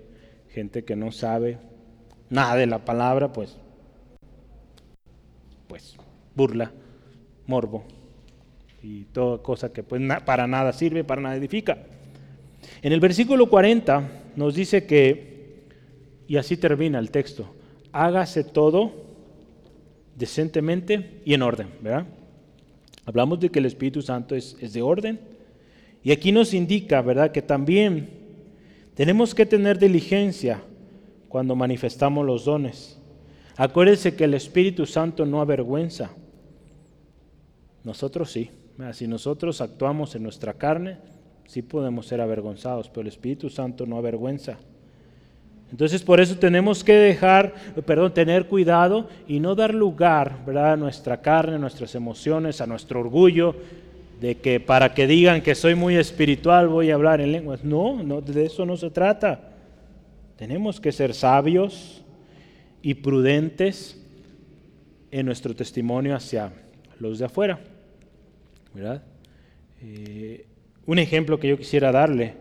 A: gente que no sabe nada de la palabra, pues, pues burla, morbo y toda cosa que pues para nada sirve, para nada edifica. En el versículo 40 nos dice que y así termina el texto. Hágase todo decentemente y en orden, ¿verdad? Hablamos de que el Espíritu Santo es, de orden. Y aquí nos indica, ¿verdad?, que también tenemos que tener diligencia cuando manifestamos los dones. Acuérdense que el Espíritu Santo no avergüenza. Nosotros sí. Si nosotros actuamos en nuestra carne, sí podemos ser avergonzados, pero el Espíritu Santo no avergüenza. Entonces por eso tenemos que dejar, perdón, tener cuidado y no dar lugar ¿verdad? a nuestra carne, a nuestras emociones, a nuestro orgullo, de que para que digan que soy muy espiritual voy a hablar en lenguas. No, no, de eso no se trata. Tenemos que ser sabios y prudentes en nuestro testimonio hacia los de afuera. Eh, un ejemplo que yo quisiera darle.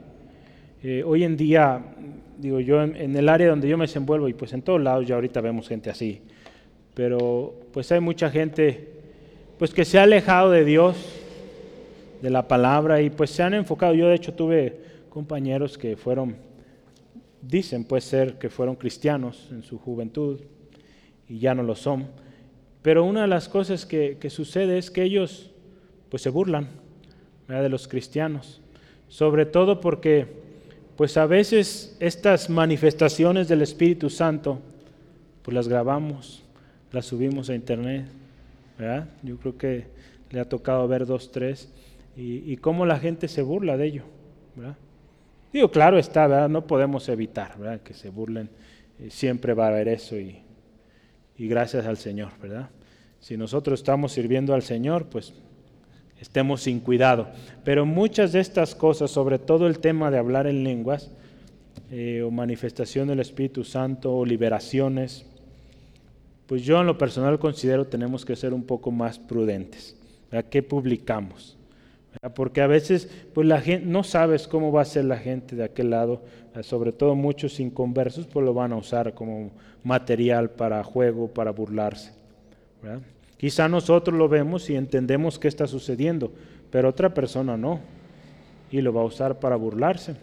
A: Eh, hoy en día digo yo, en, el área donde yo me desenvuelvo, y pues en todos lados ya ahorita vemos gente así, pero pues hay mucha gente pues que se ha alejado de Dios, de la palabra, y pues se han enfocado. Yo de hecho tuve compañeros que fueron, dicen pues ser que fueron cristianos en su juventud, y ya no lo son. Pero una de las cosas que, sucede es que ellos pues se burlan de los cristianos, sobre todo porque pues a veces estas manifestaciones del Espíritu Santo, pues las grabamos, las subimos a internet, ¿verdad? Yo creo que le ha tocado ver dos, tres, y, cómo la gente se burla de ello, ¿verdad? Digo, claro está, ¿verdad? No podemos evitar, ¿verdad? Que se burlen, eh, siempre va a haber eso, y, y gracias al Señor, ¿verdad? Si nosotros estamos sirviendo al Señor, pues estemos sin cuidado. Pero muchas de estas cosas, sobre todo el tema de hablar en lenguas, eh, o manifestación del Espíritu Santo, o liberaciones, pues yo en lo personal considero tenemos que ser un poco más prudentes. ¿A ¿Qué publicamos? Porque a veces pues la gente no sabes cómo va a ser la gente de aquel lado, sobre todo muchos inconversos, pues lo van a usar como material para juego, para burlarse. Quizá nosotros lo vemos y entendemos qué está sucediendo, pero otra persona no, y lo va a usar para burlarse.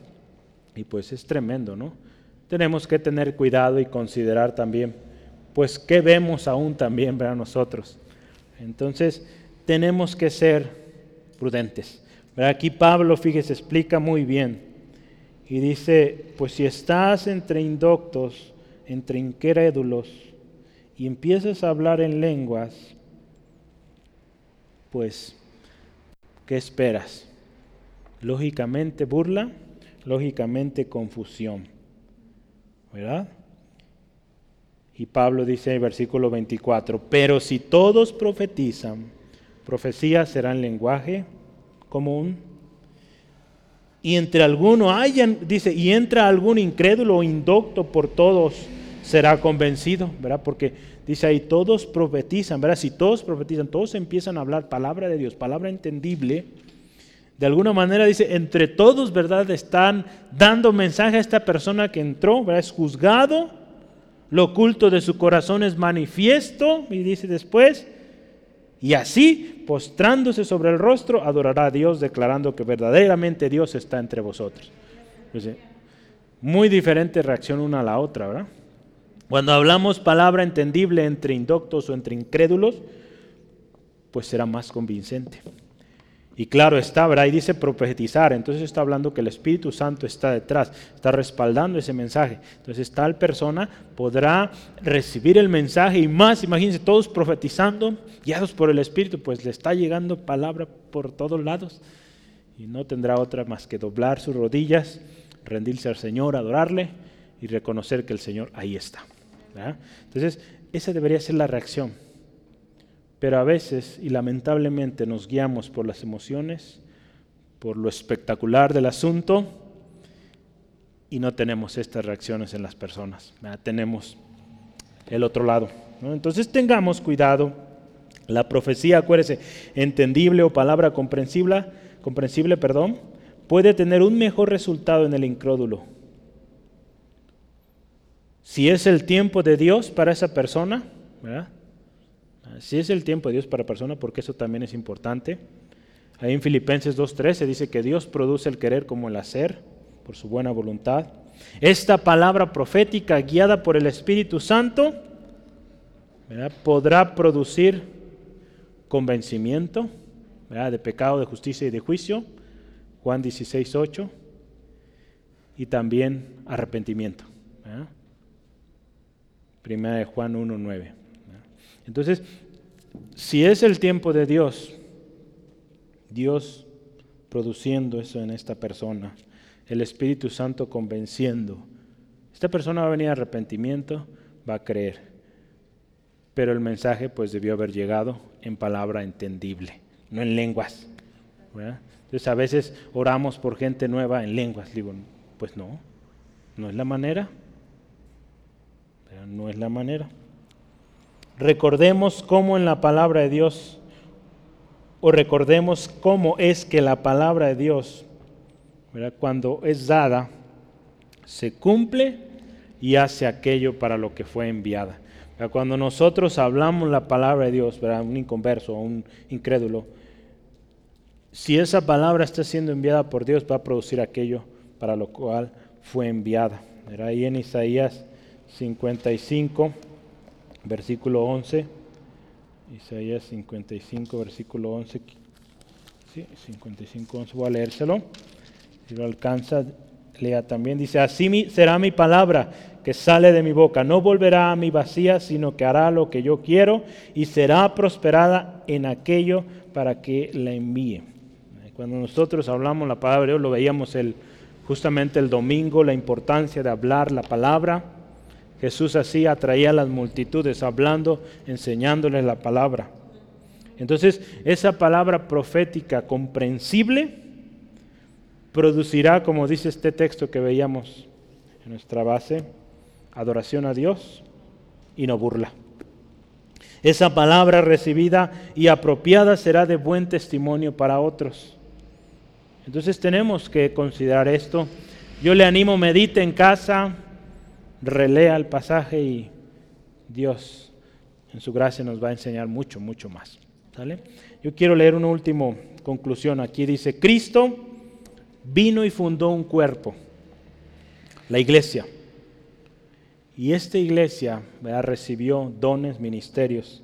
A: Y pues es tremendo, ¿no? Tenemos que tener cuidado y considerar también, pues, qué vemos aún también, para nosotros. Entonces, tenemos que ser prudentes. Aquí Pablo, fíjese, explica muy bien. Y dice, pues si estás entre indoctos, entre incrédulos, y empiezas a hablar en lenguas, pues, ¿qué esperas? Lógicamente burla, lógicamente confusión. ¿Verdad? Y Pablo dice en el versículo 24, pero si todos profetizan, profecía será en lenguaje común. Y entre alguno hayan, dice, y entra algún incrédulo o indocto por todos será convencido, ¿verdad? Porque Dice ahí, todos profetizan, ¿verdad? Si todos profetizan, todos empiezan a hablar palabra de Dios, palabra entendible. De alguna manera dice, entre todos, ¿verdad? Están dando mensaje a esta persona que entró, ¿verdad? Es juzgado, lo oculto de su corazón es manifiesto, y dice después, y así, postrándose sobre el rostro, adorará a Dios, declarando que verdaderamente Dios está entre vosotros. muy diferente reacción una a la otra, ¿verdad? Cuando hablamos palabra entendible entre indoctos o entre incrédulos, pues será más convincente. Y claro está, ¿verdad? Y dice profetizar, entonces está hablando que el Espíritu Santo está detrás, está respaldando ese mensaje. Entonces tal persona podrá recibir el mensaje y más, imagínense, todos profetizando, guiados por el Espíritu, pues le está llegando palabra por todos lados. Y no tendrá otra más que doblar sus rodillas, rendirse al Señor, adorarle y reconocer que el Señor ahí está. Entonces, esa debería ser la reacción. Pero a veces, y lamentablemente, nos guiamos por las emociones, por lo espectacular del asunto, y no tenemos estas reacciones en las personas. Tenemos el otro lado. Entonces tengamos cuidado. La profecía, acuérdese, entendible o palabra comprensible, comprensible, perdón, puede tener un mejor resultado en el incrédulo si es el tiempo de Dios para esa persona, ¿verdad? Si es el tiempo de Dios para persona, porque eso también es importante. Ahí en Filipenses 2.13 dice que Dios produce el querer como el hacer, por su buena voluntad. Esta palabra profética guiada por el Espíritu Santo podrá producir convencimiento de pecado, de justicia y de juicio, Juan 16.8, y también arrepentimiento. Primera de Juan 1.9. Entonces, si es el tiempo de Dios, Dios produciendo eso en esta persona, el Espíritu Santo convenciendo, esta persona va a venir a arrepentimiento, va a creer. Pero el mensaje pues debió haber llegado en palabra entendible, no en lenguas. Entonces a veces oramos por gente nueva en lenguas. Digo, pues no, no es la manera no es la manera. Recordemos cómo en la palabra de Dios, o recordemos cómo es que la palabra de Dios, cuando es dada, se cumple y hace aquello para lo que fue enviada. Cuando nosotros hablamos la palabra de Dios, ¿verdad? un inconverso, un incrédulo, si esa palabra está siendo enviada por Dios, va a producir aquello para lo cual fue enviada. Ahí en Isaías 55, versículo 11. Isaías 55, versículo 11. Sí, 55, 11. Voy a leérselo. Si lo alcanza, lea también. Dice, así será mi palabra que sale de mi boca. No volverá a mi vacía, sino que hará lo que yo quiero y será prosperada en aquello para que la envíe. Cuando nosotros hablamos la palabra lo veíamos el, justamente el domingo, la importancia de hablar la palabra Jesús así atraía a las multitudes hablando, enseñándoles la palabra. Entonces, esa palabra profética comprensible producirá, como dice este texto que veíamos en nuestra base, adoración a Dios y no burla. Esa palabra recibida y apropiada será de buen testimonio para otros. Entonces tenemos que considerar esto. Yo le animo, medite en casa, relea el pasaje y Dios en su gracia nos va a enseñar mucho, mucho más. Yo quiero leer una última conclusión. Aquí dice, Cristo vino y fundó un cuerpo, la iglesia. Y esta iglesia recibió dones, ministerios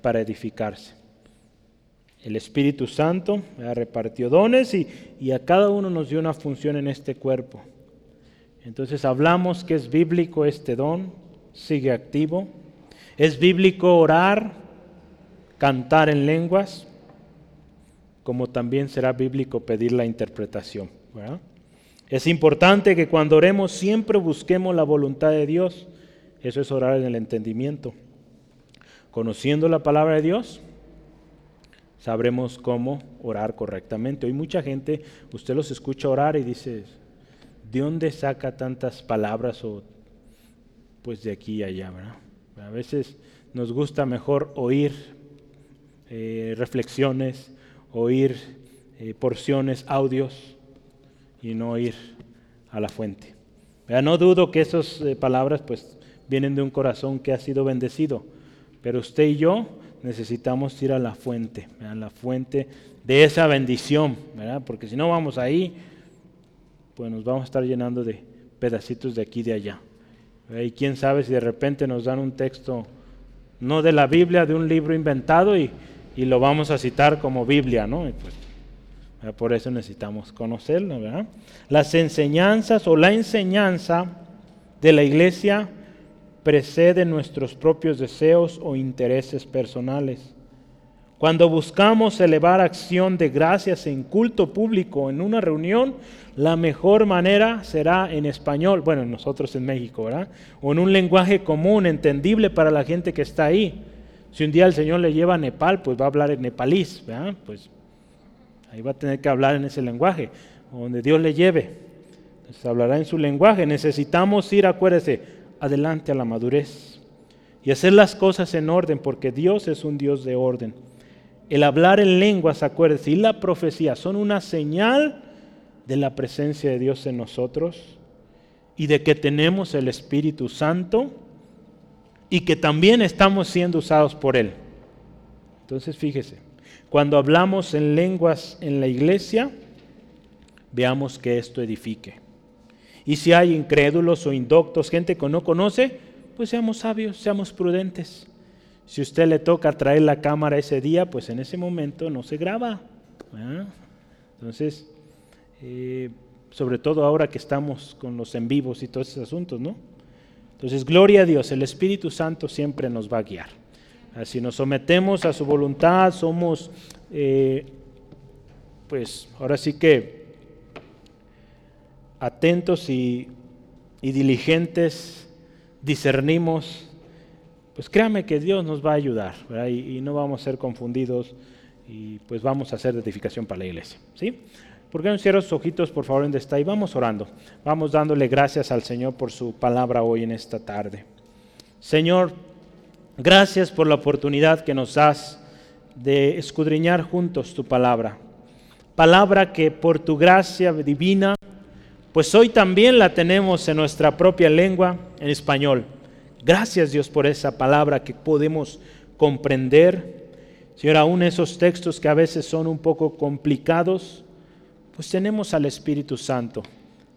A: para edificarse. El Espíritu Santo repartió dones y, y a cada uno nos dio una función en este cuerpo. Entonces hablamos que es bíblico este don, sigue activo. Es bíblico orar, cantar en lenguas, como también será bíblico pedir la interpretación. Es importante que cuando oremos siempre busquemos la voluntad de Dios. Eso es orar en el entendimiento. Conociendo la palabra de Dios, sabremos cómo orar correctamente. Hoy mucha gente, usted los escucha orar y dice, ¿de dónde saca tantas palabras o pues de aquí y allá? A veces nos gusta mejor oír eh, reflexiones, oír eh, porciones, audios y no ir a la fuente. No dudo que esas eh, palabras pues vienen de un corazón que ha sido bendecido, pero usted y yo necesitamos ir a la fuente, a la fuente de esa bendición, porque si no vamos ahí, pues nos vamos a estar llenando de pedacitos de aquí y de allá. Y quién sabe si de repente nos dan un texto, no de la Biblia, de un libro inventado y, y lo vamos a citar como Biblia, ¿no? Pues, por eso necesitamos conocerlo, ¿verdad? Las enseñanzas o la enseñanza de la iglesia precede nuestros propios deseos o intereses personales. Cuando buscamos elevar acción de gracias en culto público en una reunión, la mejor manera será en español, bueno, nosotros en México, ¿verdad? O en un lenguaje común, entendible para la gente que está ahí. Si un día el Señor le lleva a Nepal, pues va a hablar en nepalís, ¿verdad? Pues ahí va a tener que hablar en ese lenguaje, donde Dios le lleve. Entonces hablará en su lenguaje. Necesitamos ir, acuérdese, adelante a la madurez y hacer las cosas en orden, porque Dios es un Dios de orden. El hablar en lenguas, acuérdese, y la profecía son una señal de la presencia de Dios en nosotros y de que tenemos el Espíritu Santo y que también estamos siendo usados por Él. Entonces fíjese, cuando hablamos en lenguas en la iglesia, veamos que esto edifique. Y si hay incrédulos o indoctos, gente que no conoce, pues seamos sabios, seamos prudentes. Si usted le toca traer la cámara ese día, pues en ese momento no se graba. Entonces, eh, sobre todo ahora que estamos con los en vivos y todos esos asuntos, ¿no? Entonces, gloria a Dios, el Espíritu Santo siempre nos va a guiar. Si nos sometemos a su voluntad, somos, eh, pues ahora sí que atentos y, y diligentes, discernimos pues créame que Dios nos va a ayudar y, no vamos a ser confundidos y pues vamos a hacer edificación para la iglesia. ¿sí? ¿Por qué no ojitos, por favor, donde está? Y vamos orando. Vamos dándole gracias al Señor por su palabra hoy en esta tarde. Señor, gracias por la oportunidad que nos das de escudriñar juntos tu palabra. Palabra que por tu gracia divina, pues hoy también la tenemos en nuestra propia lengua, en español. Gracias Dios por esa palabra que podemos comprender. Señor, aún esos textos que a veces son un poco complicados, pues tenemos al Espíritu Santo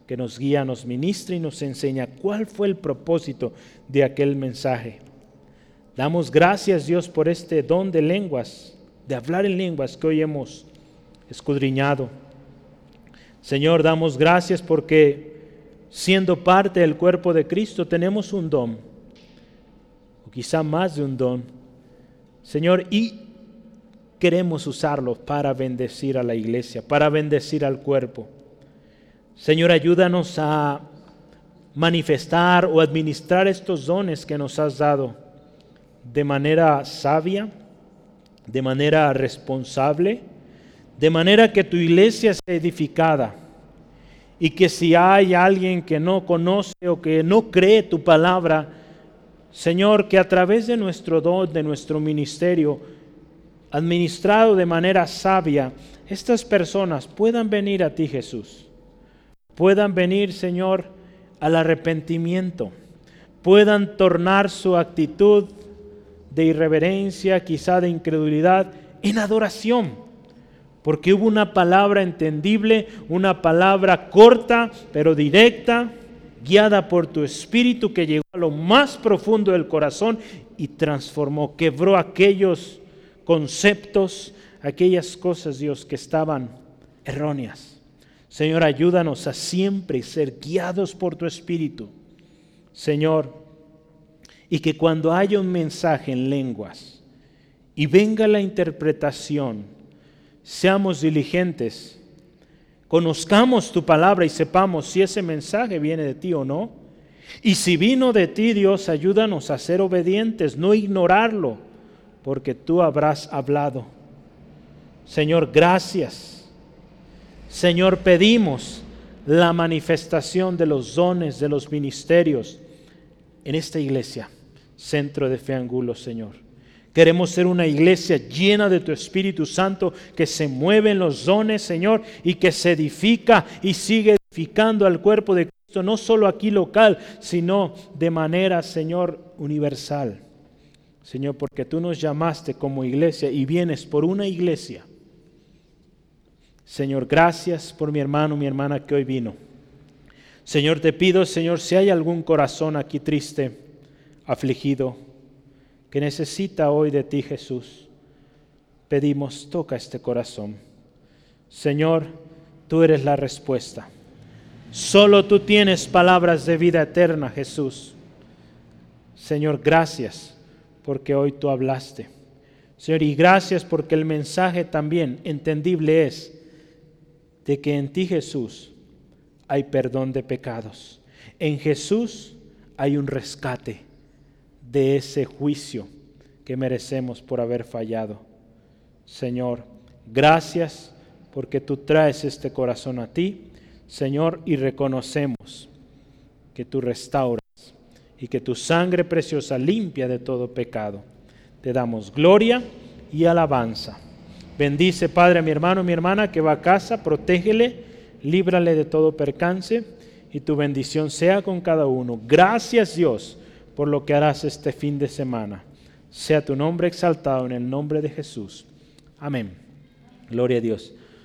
A: que nos guía, nos ministra y nos enseña cuál fue el propósito de aquel mensaje. Damos gracias Dios por este don de lenguas, de hablar en lenguas que hoy hemos escudriñado. Señor, damos gracias porque siendo parte del cuerpo de Cristo tenemos un don quizá más de un don. Señor, y queremos usarlo para bendecir a la iglesia, para bendecir al cuerpo. Señor, ayúdanos a manifestar o administrar estos dones que nos has dado de manera sabia de manera responsable, de manera que tu iglesia sea edificada y que si hay alguien que no conoce o que no cree tu palabra, Señor, que a través de nuestro don, de nuestro ministerio, administrado de manera sabia, estas personas puedan venir a ti, Jesús. Puedan venir, Señor, al arrepentimiento. Puedan tornar su actitud de irreverencia, quizá de incredulidad, en adoración porque hubo una palabra entendible, una palabra corta pero directa, guiada por tu espíritu que llegó a lo más profundo del corazón y transformó, quebró aquellos conceptos, aquellas cosas, Dios, que estaban erróneas. Señor, ayúdanos a siempre ser guiados por tu espíritu. Señor, y que cuando haya un mensaje en lenguas y venga la interpretación, seamos diligentes, conozcamos tu palabra y sepamos si ese mensaje viene de ti o no. Y si vino de ti, Dios, ayúdanos a ser obedientes, no ignorarlo, porque tú habrás hablado. Señor, gracias. Señor, pedimos la manifestación de los dones, de los ministerios en esta iglesia, centro de fe angulo, Señor. Queremos ser una iglesia llena de tu Espíritu Santo que se mueve en los dones, Señor, y que se edifica y sigue edificando al cuerpo de Cristo, no solo aquí local, sino de manera, Señor, universal. Señor, porque tú nos llamaste como iglesia y vienes por una iglesia. Señor, gracias por mi hermano, mi hermana que hoy vino. Señor, te pido, Señor, si hay algún corazón aquí triste, afligido, que necesita hoy de ti, Jesús, pedimos, toca este corazón. Señor, tú eres la respuesta. Solo tú tienes palabras de vida eterna, Jesús. Señor, gracias porque hoy tú hablaste. Señor, y gracias porque el mensaje también entendible es de que en ti, Jesús, hay perdón de pecados. En Jesús hay un rescate de ese juicio que merecemos por haber fallado. Señor, gracias porque tú traes este corazón a ti, Señor, y reconocemos que tú restauras y que tu sangre preciosa limpia de todo pecado. Te damos gloria y alabanza. Bendice, Padre, a mi hermano, mi hermana que va a casa, protégele, líbrale de todo percance y tu bendición sea con cada uno. Gracias, Dios por lo que harás este fin de semana. Sea tu nombre exaltado en el nombre de Jesús. Amén. Gloria a Dios.